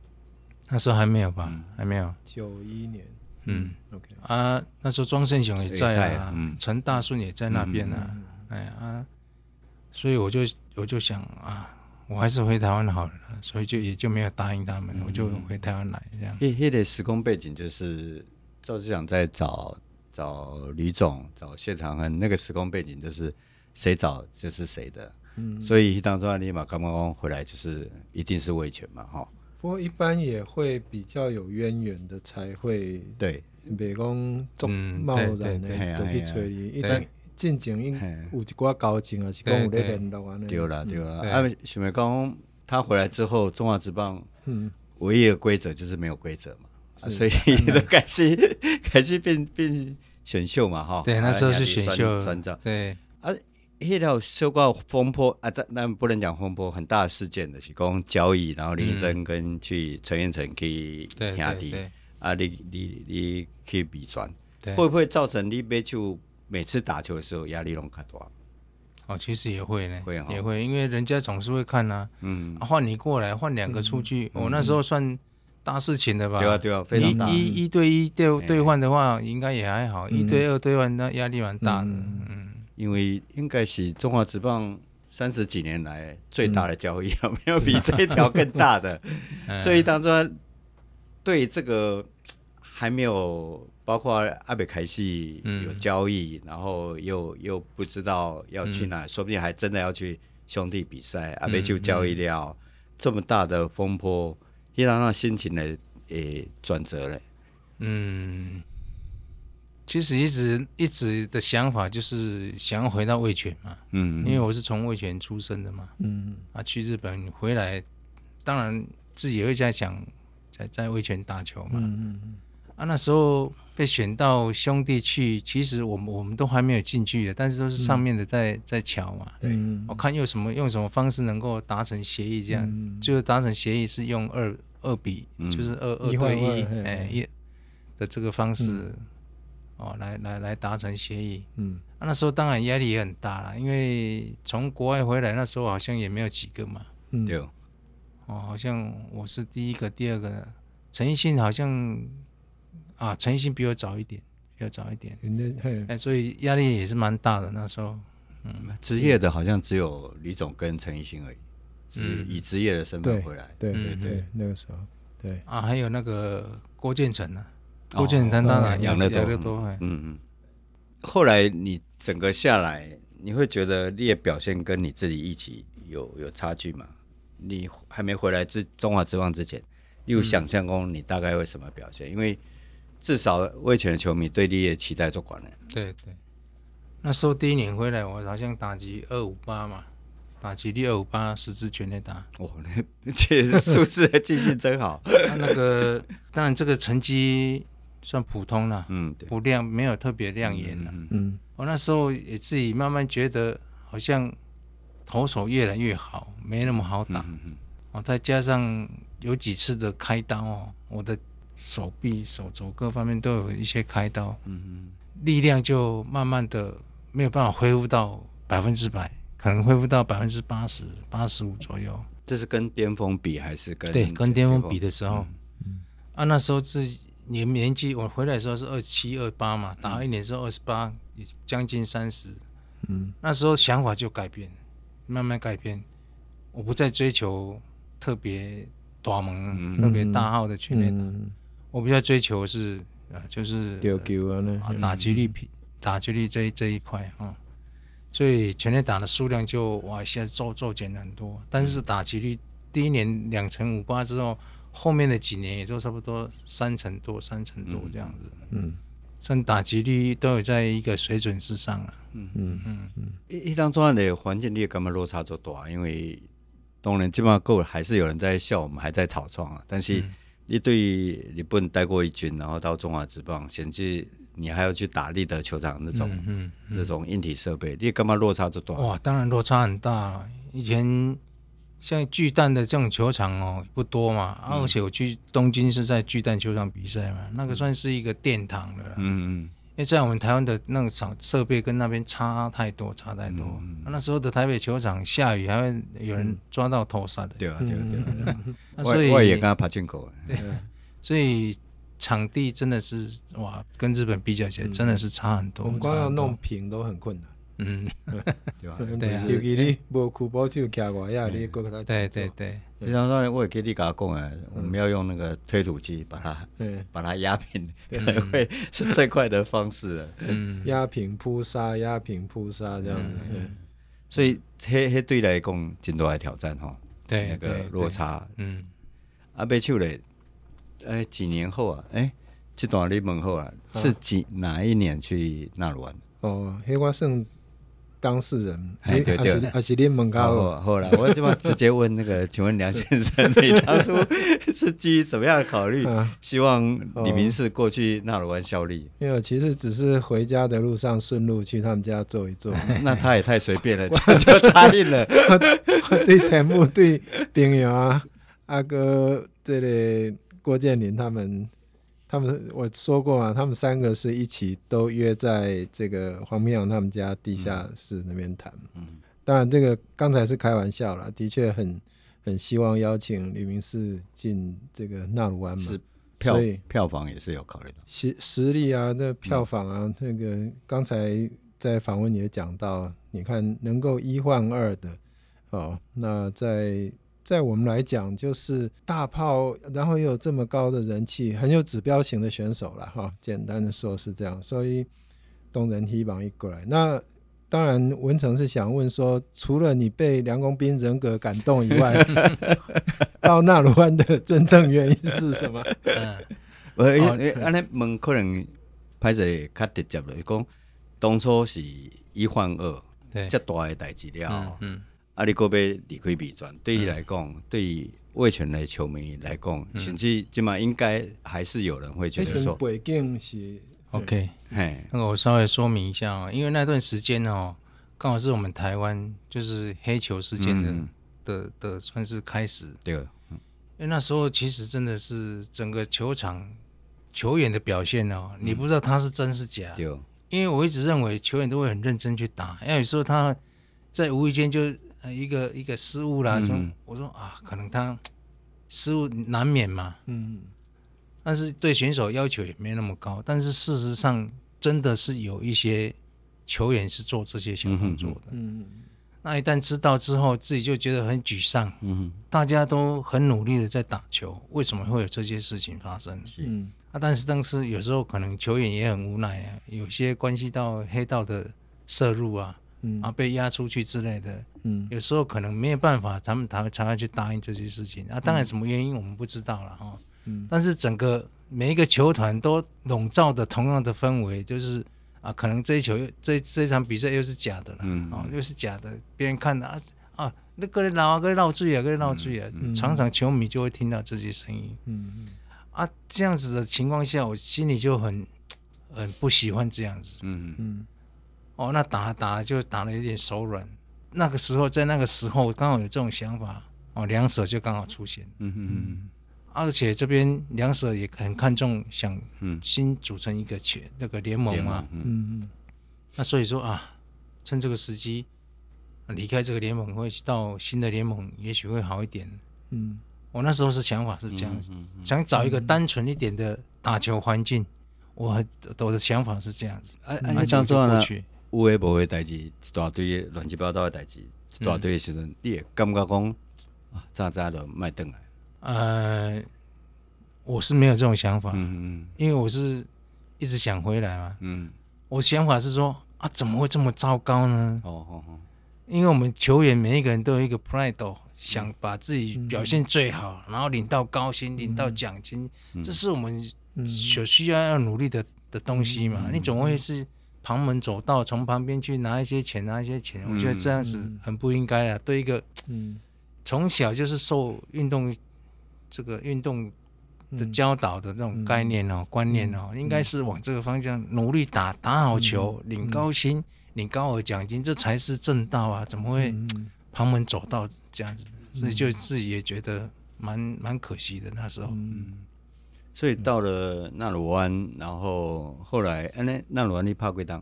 那时候还没有吧？还没有。九一年，嗯，OK。啊，那时候庄胜雄也在啊，陈大顺也在那边啊，哎啊，所以我就我就想啊。我还是回台湾好了，所以就也就没有答应他们，嗯、我就回台湾来这样。那那个时空背景就是赵市长在找找吕总、找谢长亨，那个时空背景就是谁找就是谁的。嗯，所以当初立马刚刚回来就是一定是魏全嘛，哈。不过一般也会比较有渊源的才会对，别讲中贸然的都去催你，一旦。进前应有一寡交情啊，是讲有咧联络啊。对啦，对啦。啊，想要讲他回来之后，中华职棒唯一的规则就是没有规则嘛，所以 都开始开始变变选秀嘛，哈。对，那时候是选秀。对。啊，那条受过风波啊，但但不能讲风波，很大的事件的是讲交易，然后林真跟去陈彦辰去兄弟，啊，你你你去比传，会不会造成你买球每次打球的时候压力拢较大？哦，其实也会呢，会哦、也会，因为人家总是会看呐、啊，嗯，换、啊、你过来换两个出去，我、嗯哦、那时候算大事情的吧？对啊，对啊，非常大。一一对一对兑换的话，应该也还好；一对二兑换，那压力蛮大的。嗯，嗯因为应该是中华职棒三十几年来最大的交易，有 没有比这一条更大的？所以当中对这个还没有。包括阿北开戏有交易，嗯、然后又又不知道要去哪，嗯、说不定还真的要去兄弟比赛。嗯、阿北就交易了，嗯、这么大的风波，也让他心情的诶转折了。嗯，其实一直一直的想法就是想要回到味全嘛。嗯，因为我是从味全出生的嘛。嗯啊，去日本回来，当然自己也会在想，在在味全打球嘛。嗯嗯啊，那时候。被选到兄弟去，其实我们我们都还没有进去的，但是都是上面的在、嗯、在瞧嘛。对，我看用什么用什么方式能够达成协议，这样、嗯、就是达成协议是用二二比，嗯、就是二二对一，哎一的这个方式，嗯、哦，来来来达成协议。嗯、啊，那时候当然压力也很大了，因为从国外回来那时候好像也没有几个嘛。嗯，有。哦，好像我是第一个，第二个，陈奕迅好像。啊，陈奕迅比我早一点，比我早一点，哎、欸，所以压力也是蛮大的那时候。嗯，职业的好像只有李总跟陈奕迅而已，只，以职业的身份回来。对对对，对，那个时候，对啊，还有那个郭建成呢、啊，郭建成当然养乐多，多嗯嗯。后来你整个下来，你会觉得你的表现跟你自己一起有有差距吗？你还没回来之中华之棒之前，你有想象过你大概会什么表现？因为至少味全的球迷对你也期待做管了。对对，那时候第一年回来，我好像打击二五八嘛，打击率二五八，十支全垒打。哦，那这数字的记性真好。那那个 当然这个成绩算普通了，嗯，不亮，没有特别亮眼了。嗯，嗯我那时候也自己慢慢觉得，好像投手越来越好，没那么好打。嗯嗯。哦，再加上有几次的开刀哦，我的。手臂、手肘各方面都有一些开刀，嗯嗯，力量就慢慢的没有办法恢复到百分之百，可能恢复到百分之八十、八十五左右。这是跟巅峰比还是跟？对，跟巅峰比的时候，嗯，啊，那时候自己年年纪，我回来的时候是二七二八嘛，打了一年之后二十八，也将近三十，嗯，那时候想法就改变，慢慢改变，我不再追求特别短门、嗯、特别大号的全垒打。嗯我比较追求是啊，就是啊打击率比打击率这一这一块啊，所以全垒打的数量就哇现在骤骤减了很多，但是打击率第一年两成五八之后，后面的几年也就差不多三成多三成多这样子，嗯，算打击率都有在一个水准之上了，嗯。嗯嗯。嗯，一一当中的环境你也感觉落差就大，因为当然基本上够还是有人在笑我们还在草创啊，但是。你对于日本待过一军，然后到中华职棒，甚至你还要去打立德球场那种、嗯那种硬体设备，你干嘛落差这么大？哇，当然落差很大。以前像巨蛋的这种球场哦不多嘛，嗯、而且我去东京是在巨蛋球场比赛嘛，那个算是一个殿堂了。嗯嗯。因为在我们台湾的那个场设备跟那边差太多，差太多。那时候的台北球场下雨还会有人抓到头杀的。对啊对啊对啊。所以我也跟他爬进口。对。所以场地真的是哇，跟日本比较起来真的是差很多。我们光要弄平都很困难。嗯，对吧？对啊，尤其你无区保就卡外呀，你搁个对对对，然后我也给你讲讲啊，我们要用那个推土机把它，把它压平，可能会是最快的方式。嗯，压平铺沙，压平铺沙这样子。所以迄迄对来讲，真多来挑战哈。对，那个落差。嗯。阿贝丘嘞，哎，几年后啊？哎，这段你问好啊，是几哪一年去那儿玩？哦，黑花胜。当事人，对对对，还是你们好，好了，我这么直接问那个，请问梁先生，你当初是基于什么样的考虑，希望李明是过去纳鲁湾效力？因为我其实只是回家的路上顺路去他们家坐一坐，那他也太随便了，就答应了。我对田木、对朋友啊，阿哥这里郭建林他们。他们我说过嘛，他们三个是一起都约在这个黄明阳他们家地下室那边谈。嗯，当然这个刚才是开玩笑了，的确很很希望邀请李明士进这个纳鲁湾嘛。是票所以票房也是有考虑的。实实力啊，那票房啊，那、嗯、个刚才在访问也讲到，你看能够一换二的哦，那在。在我们来讲，就是大炮，然后又有这么高的人气，很有指标型的选手了哈。简单的说是这样，所以东人希望一过来。那当然，文成是想问说，除了你被梁公斌人格感动以外，到纳鲁湾的真正原因是什么？我安尼问可能拍摄较直接的，讲当初是一换二，这大的代志了。嗯。阿里戈贝离开比转，对于来讲，嗯、对于味全的球迷来讲，嗯、甚至起码应该还是有人会觉得说，背景是 OK。嘿，那我稍微说明一下哦，因为那段时间哦，刚好是我们台湾就是黑球事件的、嗯、的的算是开始。对，因为那时候其实真的是整个球场球员的表现哦，嗯、你不知道他是真是假。对，因为我一直认为球员都会很认真去打，因为有时候他在无意间就。呃，一个一个失误啦，说、嗯、我说啊，可能他失误难免嘛，嗯，但是对选手要求也没那么高，但是事实上真的是有一些球员是做这些小动作的，嗯，那一旦知道之后，自己就觉得很沮丧，嗯，大家都很努力的在打球，为什么会有这些事情发生？嗯，啊，但是当时有时候可能球员也很无奈啊，有些关系到黑道的摄入啊。嗯。啊，被押出去之类的，嗯，有时候可能没有办法，他们才会才会去答应这些事情。啊。当然，什么原因我们不知道了哈。嗯，但是整个每一个球团都笼罩着同样的氛围，就是啊，可能这一球这这一场比赛又是假的了，嗯，啊，又是假的，别人看的啊啊，那个人闹啊，个人闹剧啊，个人闹剧啊，常常球迷就会听到这些声音，嗯嗯，啊，这样子的情况下，我心里就很很不喜欢这样子，嗯。嗯。哦，那打打就打得有点手软。那个时候，在那个时候刚好有这种想法，哦，两舍就刚好出现。嗯嗯嗯。而且这边两舍也很看重，想新组成一个全那个联盟嘛。嗯嗯。那所以说啊，趁这个时机离开这个联盟，会到新的联盟，也许会好一点。嗯。我那时候是想法是这样子，想找一个单纯一点的打球环境。我我的想法是这样子。哎哎，这样做呢？有诶无诶代志，一大堆乱七八糟诶代志，一大堆诶时阵，嗯、你也感觉讲啊，早早就卖转来。呃，我是没有这种想法，嗯嗯，因为我是一直想回来嘛，嗯，我想法是说啊，怎么会这么糟糕呢？哦哦哦，因为我们球员每一个人都有一个 pride，想把自己表现最好，嗯、然后领到高薪，领到奖金，嗯、这是我们所需要要努力的的东西嘛，嗯、你总会是。旁门左道，从旁边去拿一些钱，拿一些钱，嗯、我觉得这样子很不应该啊！嗯、对一个从小就是受运动这个运动的教导的这种概念哦、嗯、观念哦，嗯、应该是往这个方向努力打，打好球，嗯、领高薪，嗯、领高额奖金，这才是正道啊！怎么会旁门左道这样子？嗯、所以就自己也觉得蛮蛮可惜的那时候。嗯所以到了纳鲁湾，然后后来，哎，那纳鲁湾你拍几档？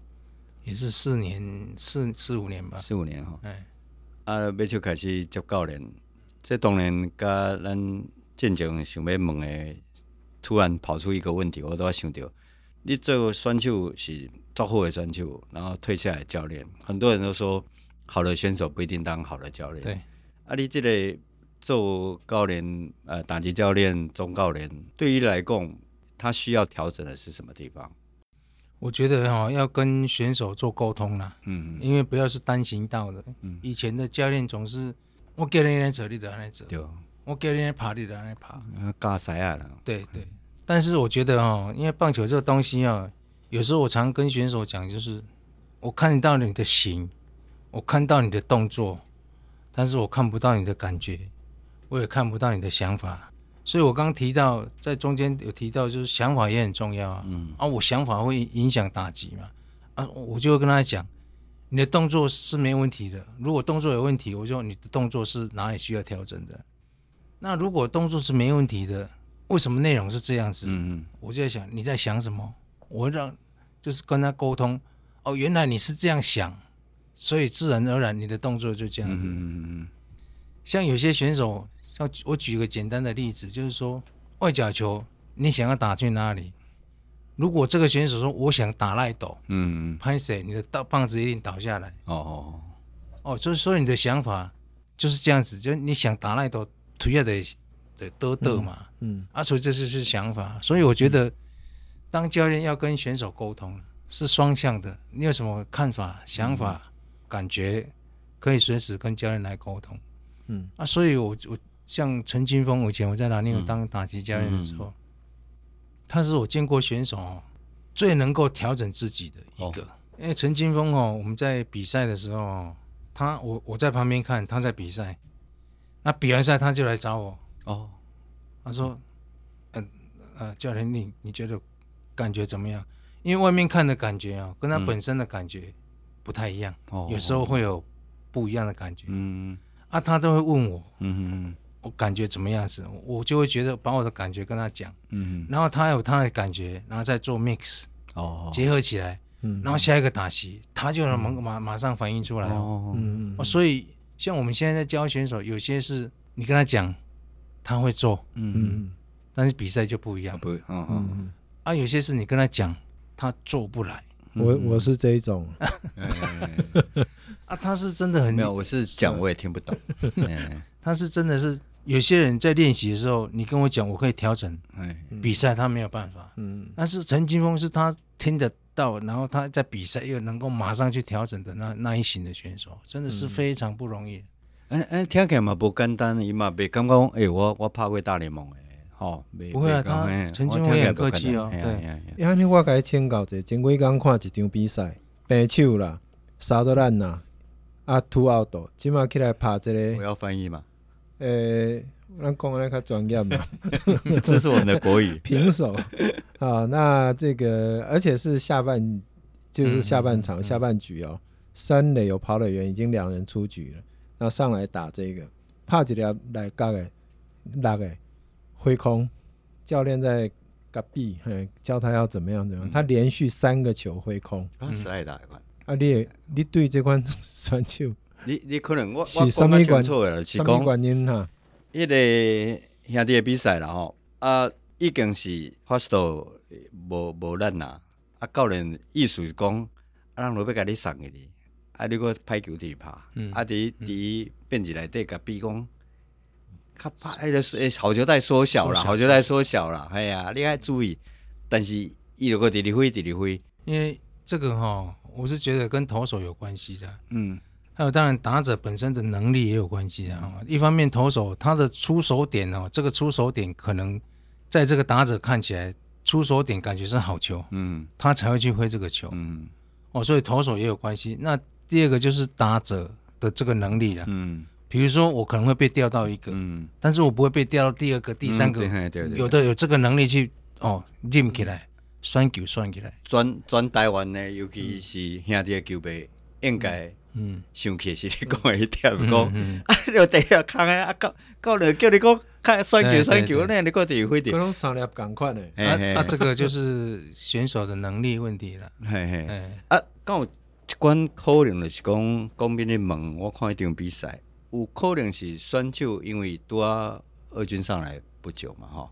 也是四年，四四五年吧。四五年哈。哎，啊，要就开始接教练，这当然甲咱进前想要问的，突然跑出一个问题，我都要想到，你做选手是足好的选手，然后退下来教练，很多人都说，好的选手不一定当好的教练。对。啊，你这个。做教练，呃，打击教练、中教练，对于来讲，他需要调整的是什么地方？我觉得哈、哦，要跟选手做沟通啦，嗯，因为不要是单行道的。嗯，以前的教练总是我叫你来走，你就来走；对，我叫你来爬，你就来爬。尬塞啊了。对对，但是我觉得哦，因为棒球这个东西啊，有时候我常跟选手讲，就是我看得到你的形，我看到你的动作，但是我看不到你的感觉，我也看不到你的想法。所以我刚刚提到，在中间有提到，就是想法也很重要啊。嗯啊，我想法会影响打击嘛？啊，我就会跟他讲，你的动作是没问题的。如果动作有问题，我就说你的动作是哪里需要调整的。那如果动作是没问题的，为什么内容是这样子？嗯嗯，我就在想你在想什么？我让就是跟他沟通。哦，原来你是这样想，所以自然而然你的动作就这样子。嗯嗯嗯。像有些选手，像我举个简单的例子，就是说外角球，你想要打去哪里？如果这个选手说我想打赖斗，嗯嗯，拍谁？你的大棒子一定倒下来。哦哦哦，就是说你的想法就是这样子，就你想打赖斗，推下的的多得嘛。嗯，嗯啊，所以这是是想法。所以我觉得，当教练要跟选手沟通。是双向的，你有什么看法、想法、嗯、感觉，可以随时跟教练来沟通。嗯，啊，所以我我像陈金峰，以前我在南宁当打击教练的时候，嗯、他是我见过选手哦最能够调整自己的一个。哦、因为陈金峰哦，我们在比赛的时候，他我我在旁边看他在比赛，那比完赛他就来找我。哦，他说，嗯呃，呃，教练你你觉得感觉怎么样？因为外面看的感觉啊，跟他本身的感觉不太一样，嗯、有时候会有不一样的感觉。嗯，啊，他都会问我，嗯，我感觉怎么样子，我就会觉得把我的感觉跟他讲，嗯，然后他有他的感觉，然后再做 mix，哦，结合起来，嗯，然后下一个打席，他就能马马马上反应出来，哦，嗯嗯，所以像我们现在在教选手，有些是你跟他讲，他会做，嗯，但是比赛就不一样，不，嗯嗯，啊，有些是你跟他讲。他做不来，我我是这一种，啊，他是真的很没有，我是讲我也听不懂，他是真的是有些人在练习的时候，你跟我讲，我可以调整，比赛他没有办法，嗯，但是陈金峰是他听得到，然后他在比赛又能够马上去调整的那那一型的选手，真的是非常不容易。嗯嗯，听起来嘛不简单，伊嘛别刚刚哎，我我拍过大联盟哦，不会啊，他陈金锋也很客气哦。对，因为我给他请教者，前几天看一场比赛，平手啦，杀得烂呐，啊，two out，今麦起来拍这个。我要翻译嘛？呃，咱讲的较专业嘛。这是我们的国语。平手。啊，那这个而且是下半，就是下半场下半局哦，三垒有跑垒员，已经两人出局了，那上来打这个，拍一个来角的，六个。挥空，教练在隔壁，教他要怎么样怎么样。他连续三个球挥空，是爱打一款。啊，你你对这款 选手，你你可能我是什么原因？什么原因哈？一个兄弟的比赛了吼，啊，已经是发到无无难啦。啊，教练意思是讲，啊，人落要甲你送去哩，啊，你个歹球伫拍，啊，伫伫变质内底甲比讲。他怕哎的诶，好球带缩小了，好球带缩小了，哎呀，你还注意，但是一有个地力挥，地力挥，因为这个哈，我是觉得跟投手有关系的，嗯，还有当然打者本身的能力也有关系啊，一方面投手他的出手点哦，这个出手点可能在这个打者看起来出手点感觉是好球，嗯，他才会去挥这个球，嗯，哦，所以投手也有关系。那第二个就是打者的这个能力了，嗯。比如说，我可能会被调到一个，嗯，但是我不会被调到第二个、第三个。有的有这个能力去哦，进起来，选球选起来。转转台湾呢，尤其是兄弟的球迷，应该嗯，想起是你讲的一点，讲啊，要第二坑啊，教教练叫你讲看选球选球，那你个第会点？可能三粒赶快呢。那那这个就是选手的能力问题了。嘿嘿，啊，刚有一关可能就是讲，讲边的问，我看一场比赛。有可能是选手，因为拄啊二军上来不久嘛，吼。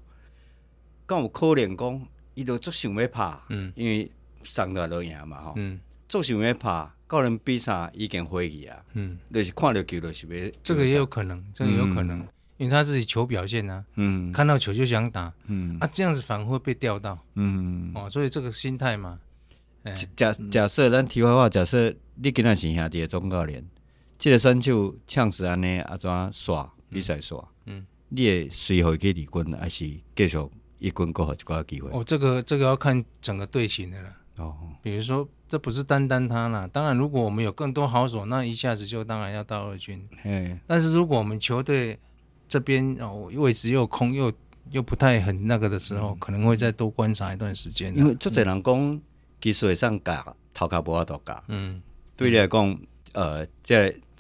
敢有可能讲，伊都足想要拍，嗯，因为上来都赢嘛，吼，嗯，足想要拍，教练比赛已经回去啊，嗯，就是看到球就是要。这个也有可能，这个也有可能，因为他自己球表现啊，嗯，看到球就想打，嗯，啊，这样子反而会被钓到，嗯，哦，所以这个心态嘛，假假设咱题外话，假设你今仔是兄弟的总教练。这个选手呛死安尼，啊怎耍比赛耍？嗯，你会随后去离军，还是继续一军过后一个机会？哦，这个这个要看整个队形的了。哦，比如说这不是单单他啦。当然，如果我们有更多好手，那一下子就当然要到二军。嘿但是如果我们球队这边哦位置又空又又不太很那个的时候，嗯、可能会再多观察一段时间。因为足侪人讲技术上教，头壳无法度教。嗯，对你来讲，呃，即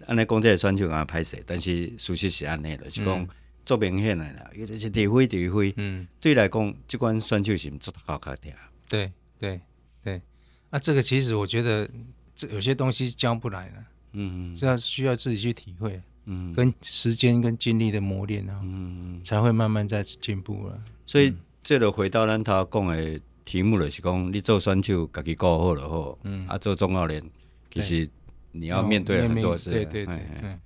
安尼讲即个选手敢歹势，但是事实是安尼的，是讲足明显的啦，有的是地飞地飞。嗯，对来讲，即款选手是毋足头壳的。对对对，啊、这个其实我觉得，这有些东西教不来的，嗯嗯，这要需要自己去体会，嗯，跟时间跟精力的磨练啊，嗯嗯，才会慢慢在进步了。所以，这个回到咱头讲的题目就是讲，你做选手，家己顾好就好，嗯，啊，做总教练，其实你要面对很多事，对对对对。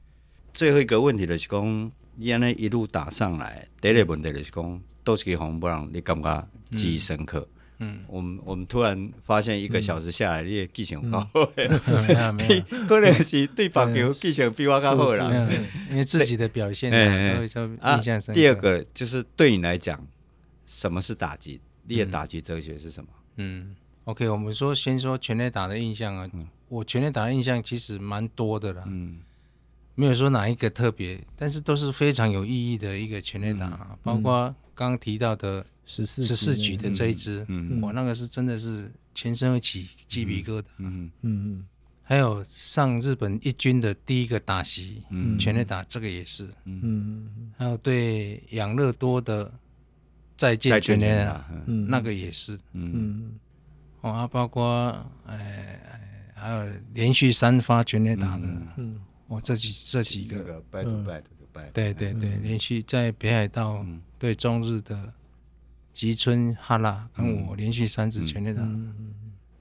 最后一个问题就是讲，你安尼一路打上来，第一个问题就是讲，都是给红不让你感觉记忆深刻。嗯，我们我们突然发现一个小时下来，你的记性高，比可能是对棒球记性比我较好啦。因为自己的表现，哎，印象深刻。第二个就是对你来讲，什么是打击？你的打击哲学是什么？嗯，OK，我们说先说全垒打的印象啊。我全垒打的印象其实蛮多的啦，嗯，没有说哪一个特别，但是都是非常有意义的一个全垒打，包括刚刚提到的。十四十四局的这一支，嗯，我那个是真的是全身会起鸡皮疙瘩，嗯嗯嗯，还有上日本一军的第一个打席，嗯，全垒打这个也是，嗯嗯，还有对养乐多的再见全垒打，嗯，那个也是，嗯。嗯，哦，包括哎还有连续三发全垒打的，嗯，哦，这几这几个，对对对，连续在北海道对中日的。吉村哈拉跟我连续三支全垒打，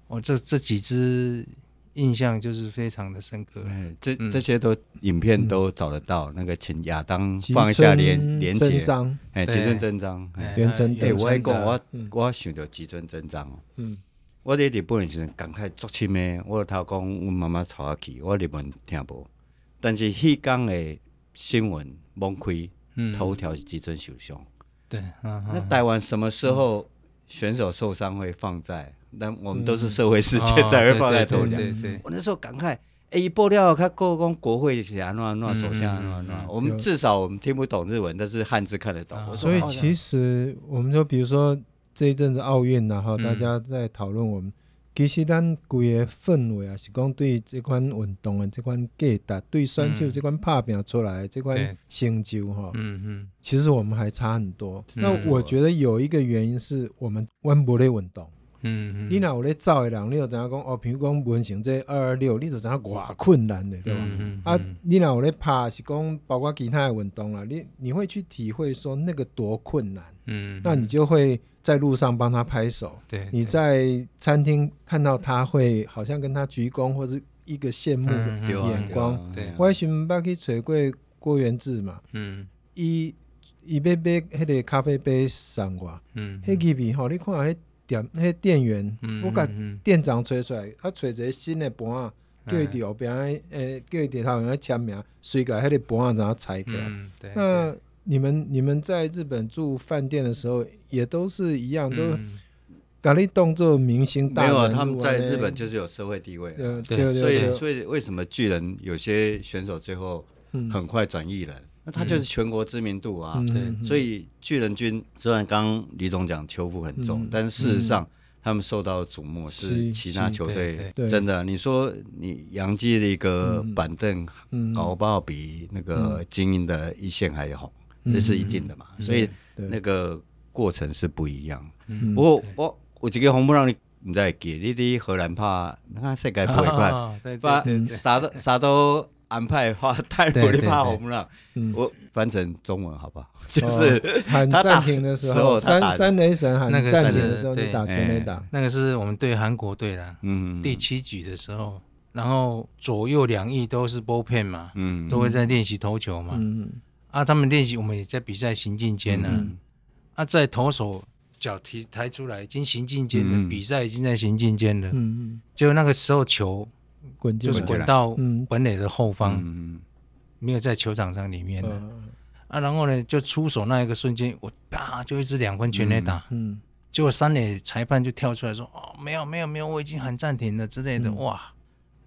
我这这几支印象就是非常的深刻。哎，这这些都影片都找得到，那个请亚当放一下连连结。哎，吉村真章，原真。哎，我还讲我我想到吉村真章哦。嗯，我在日本时阵感慨足深的，我头讲阮妈妈带我去，我日本听无。但是迄天的新闻猛开，头条是吉村受伤。对，那台湾什么时候选手受伤会放在？那我们都是社会事件才会放在头条。对对我那时候感慨，哎，一爆料，他国公国会写啊，那那首相那那，我们至少我们听不懂日文，但是汉字看得懂。所以其实我们说，比如说这一阵子奥运，然后大家在讨论我们。其实咱规个氛围啊，是讲对这款运动的这款价值，对选手这款拍拼出来的这款成就哈，嗯嗯，其实我们还差很多。那我觉得有一个原因是我们弯不类运动，嗯嗯，你若有咧走的人，你就知影讲哦，比如讲文成这二二六，你就知影偌困难的，对吧？啊，你若有咧拍，是讲包括其他的运动啊，你你会去体会说那个多困难，嗯，那你就会。在路上帮他拍手，对，你在餐厅看到他会好像跟他鞠躬，或者一个羡慕的眼光。对，我以前捌去找过郭元志嘛，嗯，伊伊要买迄个咖啡杯送我，嗯，迄里边吼，你看迄店迄店员，我甲店长找出来，他找一个新的盘啊，叫伊伫后边诶，叫伊伫头前签名，随个迄个盘啊，然后拆开，那。你们你们在日本住饭店的时候也都是一样，都咖喱动作明星大。没有，他们在日本就是有社会地位。对对，所以所以为什么巨人有些选手最后很快转艺人？那他就是全国知名度啊。对，所以巨人军虽然刚刚李总讲球负很重，但事实上他们受到瞩目是其他球队真的。你说你杨基的一个板凳搞不好比那个精英的一线还要好。这是一定的嘛，所以那个过程是不一样。不过我我这个红不让你你再给你的荷兰怕，你看世界不会快，把啥都啥都安排话，太努力怕红不让。我翻成中文好不好？就是喊暂停的时候，三三雷神喊暂停的时候，你打全垒打。那个是我们对韩国队的，嗯，第七局的时候，然后左右两翼都是 bullpen 嘛，嗯，都会在练习投球嘛，嗯。啊，他们练习，我们也在比赛行进间呢。嗯、啊，在投手脚提抬出来，已经行进间了，嗯、比赛已经在行进间了。嗯结果那个时候球滚就是滚到本垒的后方，嗯、没有在球场上里面的。嗯、啊，然后呢，就出手那一个瞬间，我啪就一支两分全垒打。嗯。结果三垒裁判就跳出来说：“哦，没有没有没有，我已经喊暂停了之类的。”哇！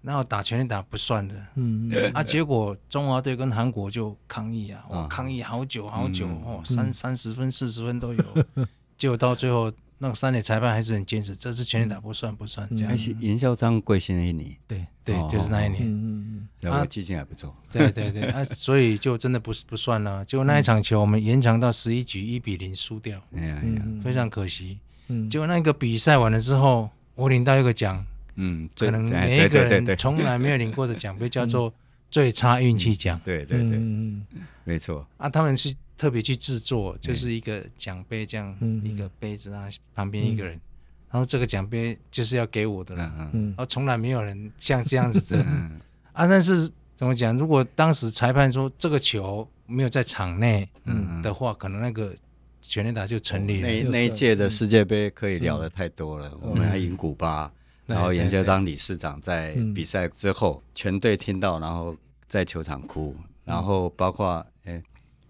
然后打全垒打不算的，嗯啊，结果中华队跟韩国就抗议啊，哇，抗议好久好久哦，三三十分四十分都有，结果到最后那个三垒裁判还是很坚持，这次全垒打不算不算这样。还是颜孝章归心的一年，对对，就是那一年，嗯嗯，啊，记性还不错，对对对，啊，所以就真的不不算了。结果那一场球我们延长到十一局一比零输掉，哎呀，非常可惜。嗯，结果那个比赛完了之后，我领到一个奖。嗯，可能每一个人从来没有领过的奖杯叫做最差运气奖。对对对，没错。啊，他们是特别去制作，就是一个奖杯这样一个杯子啊，旁边一个人，然后这个奖杯就是要给我的了。嗯，然后从来没有人像这样子的。啊，但是怎么讲？如果当时裁判说这个球没有在场内，嗯的话，可能那个全垒打就成立了。那那一届的世界杯可以聊的太多了，我们还赢古巴。然后颜孝章理事长在比赛之后，全队听到，然后在球场哭，然后包括哎，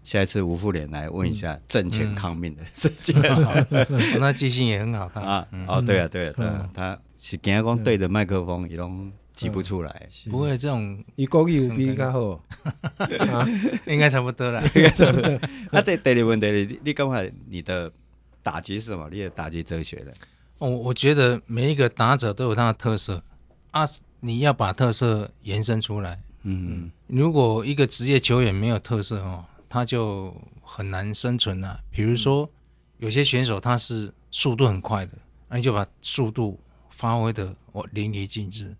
下一次吴富连来问一下挣钱抗命的事 情。那记性也很好啊。哦，对啊，对啊，他是今天光对着麦克风，也都挤不出来。不会这种，一国语比较好，应该差不多了。应该差不多。那第第二个问题，你你刚才你的打击是什么？你的打击哲学的？我我觉得每一个打者都有他的特色啊，你要把特色延伸出来。嗯，如果一个职业球员没有特色哦，他就很难生存了。比如说，有些选手他是速度很快的，那你就把速度发挥的我淋漓尽致。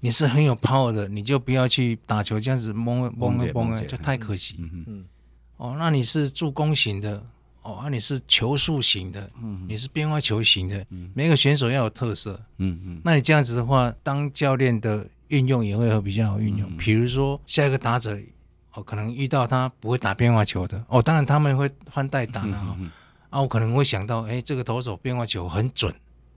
你是很有 power 的，你就不要去打球这样子懵懵懵啊，就太可惜。嗯嗯。哦，那你是助攻型的。哦，啊，你是球速型的，嗯，你是变化球型的，嗯，每个选手要有特色，嗯嗯，那你这样子的话，当教练的运用也会比较好运用。比如说下一个打者，哦，可能遇到他不会打变化球的，哦，当然他们会换代打的啊，啊，我可能会想到，哎，这个投手变化球很准，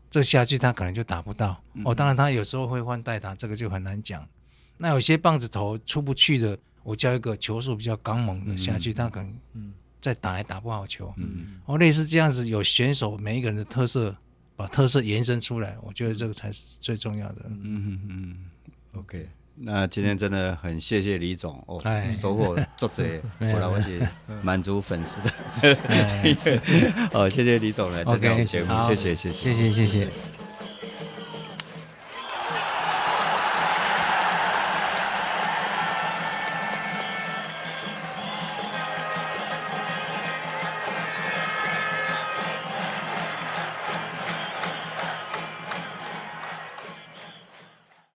这下去他可能就打不到，哦，当然他有时候会换代打，这个就很难讲。那有些棒子头出不去的，我叫一个球速比较刚猛的下去，他可能，嗯。再打也打不好球，嗯，哦，类似这样子，有选手每一个人的特色，把特色延伸出来，我觉得这个才是最重要的。嗯嗯嗯，OK，那今天真的很谢谢李总哦，收获作者，我来我是满足粉丝的，哦，谢谢李总来这个节目，谢谢。谢谢谢谢。谢谢。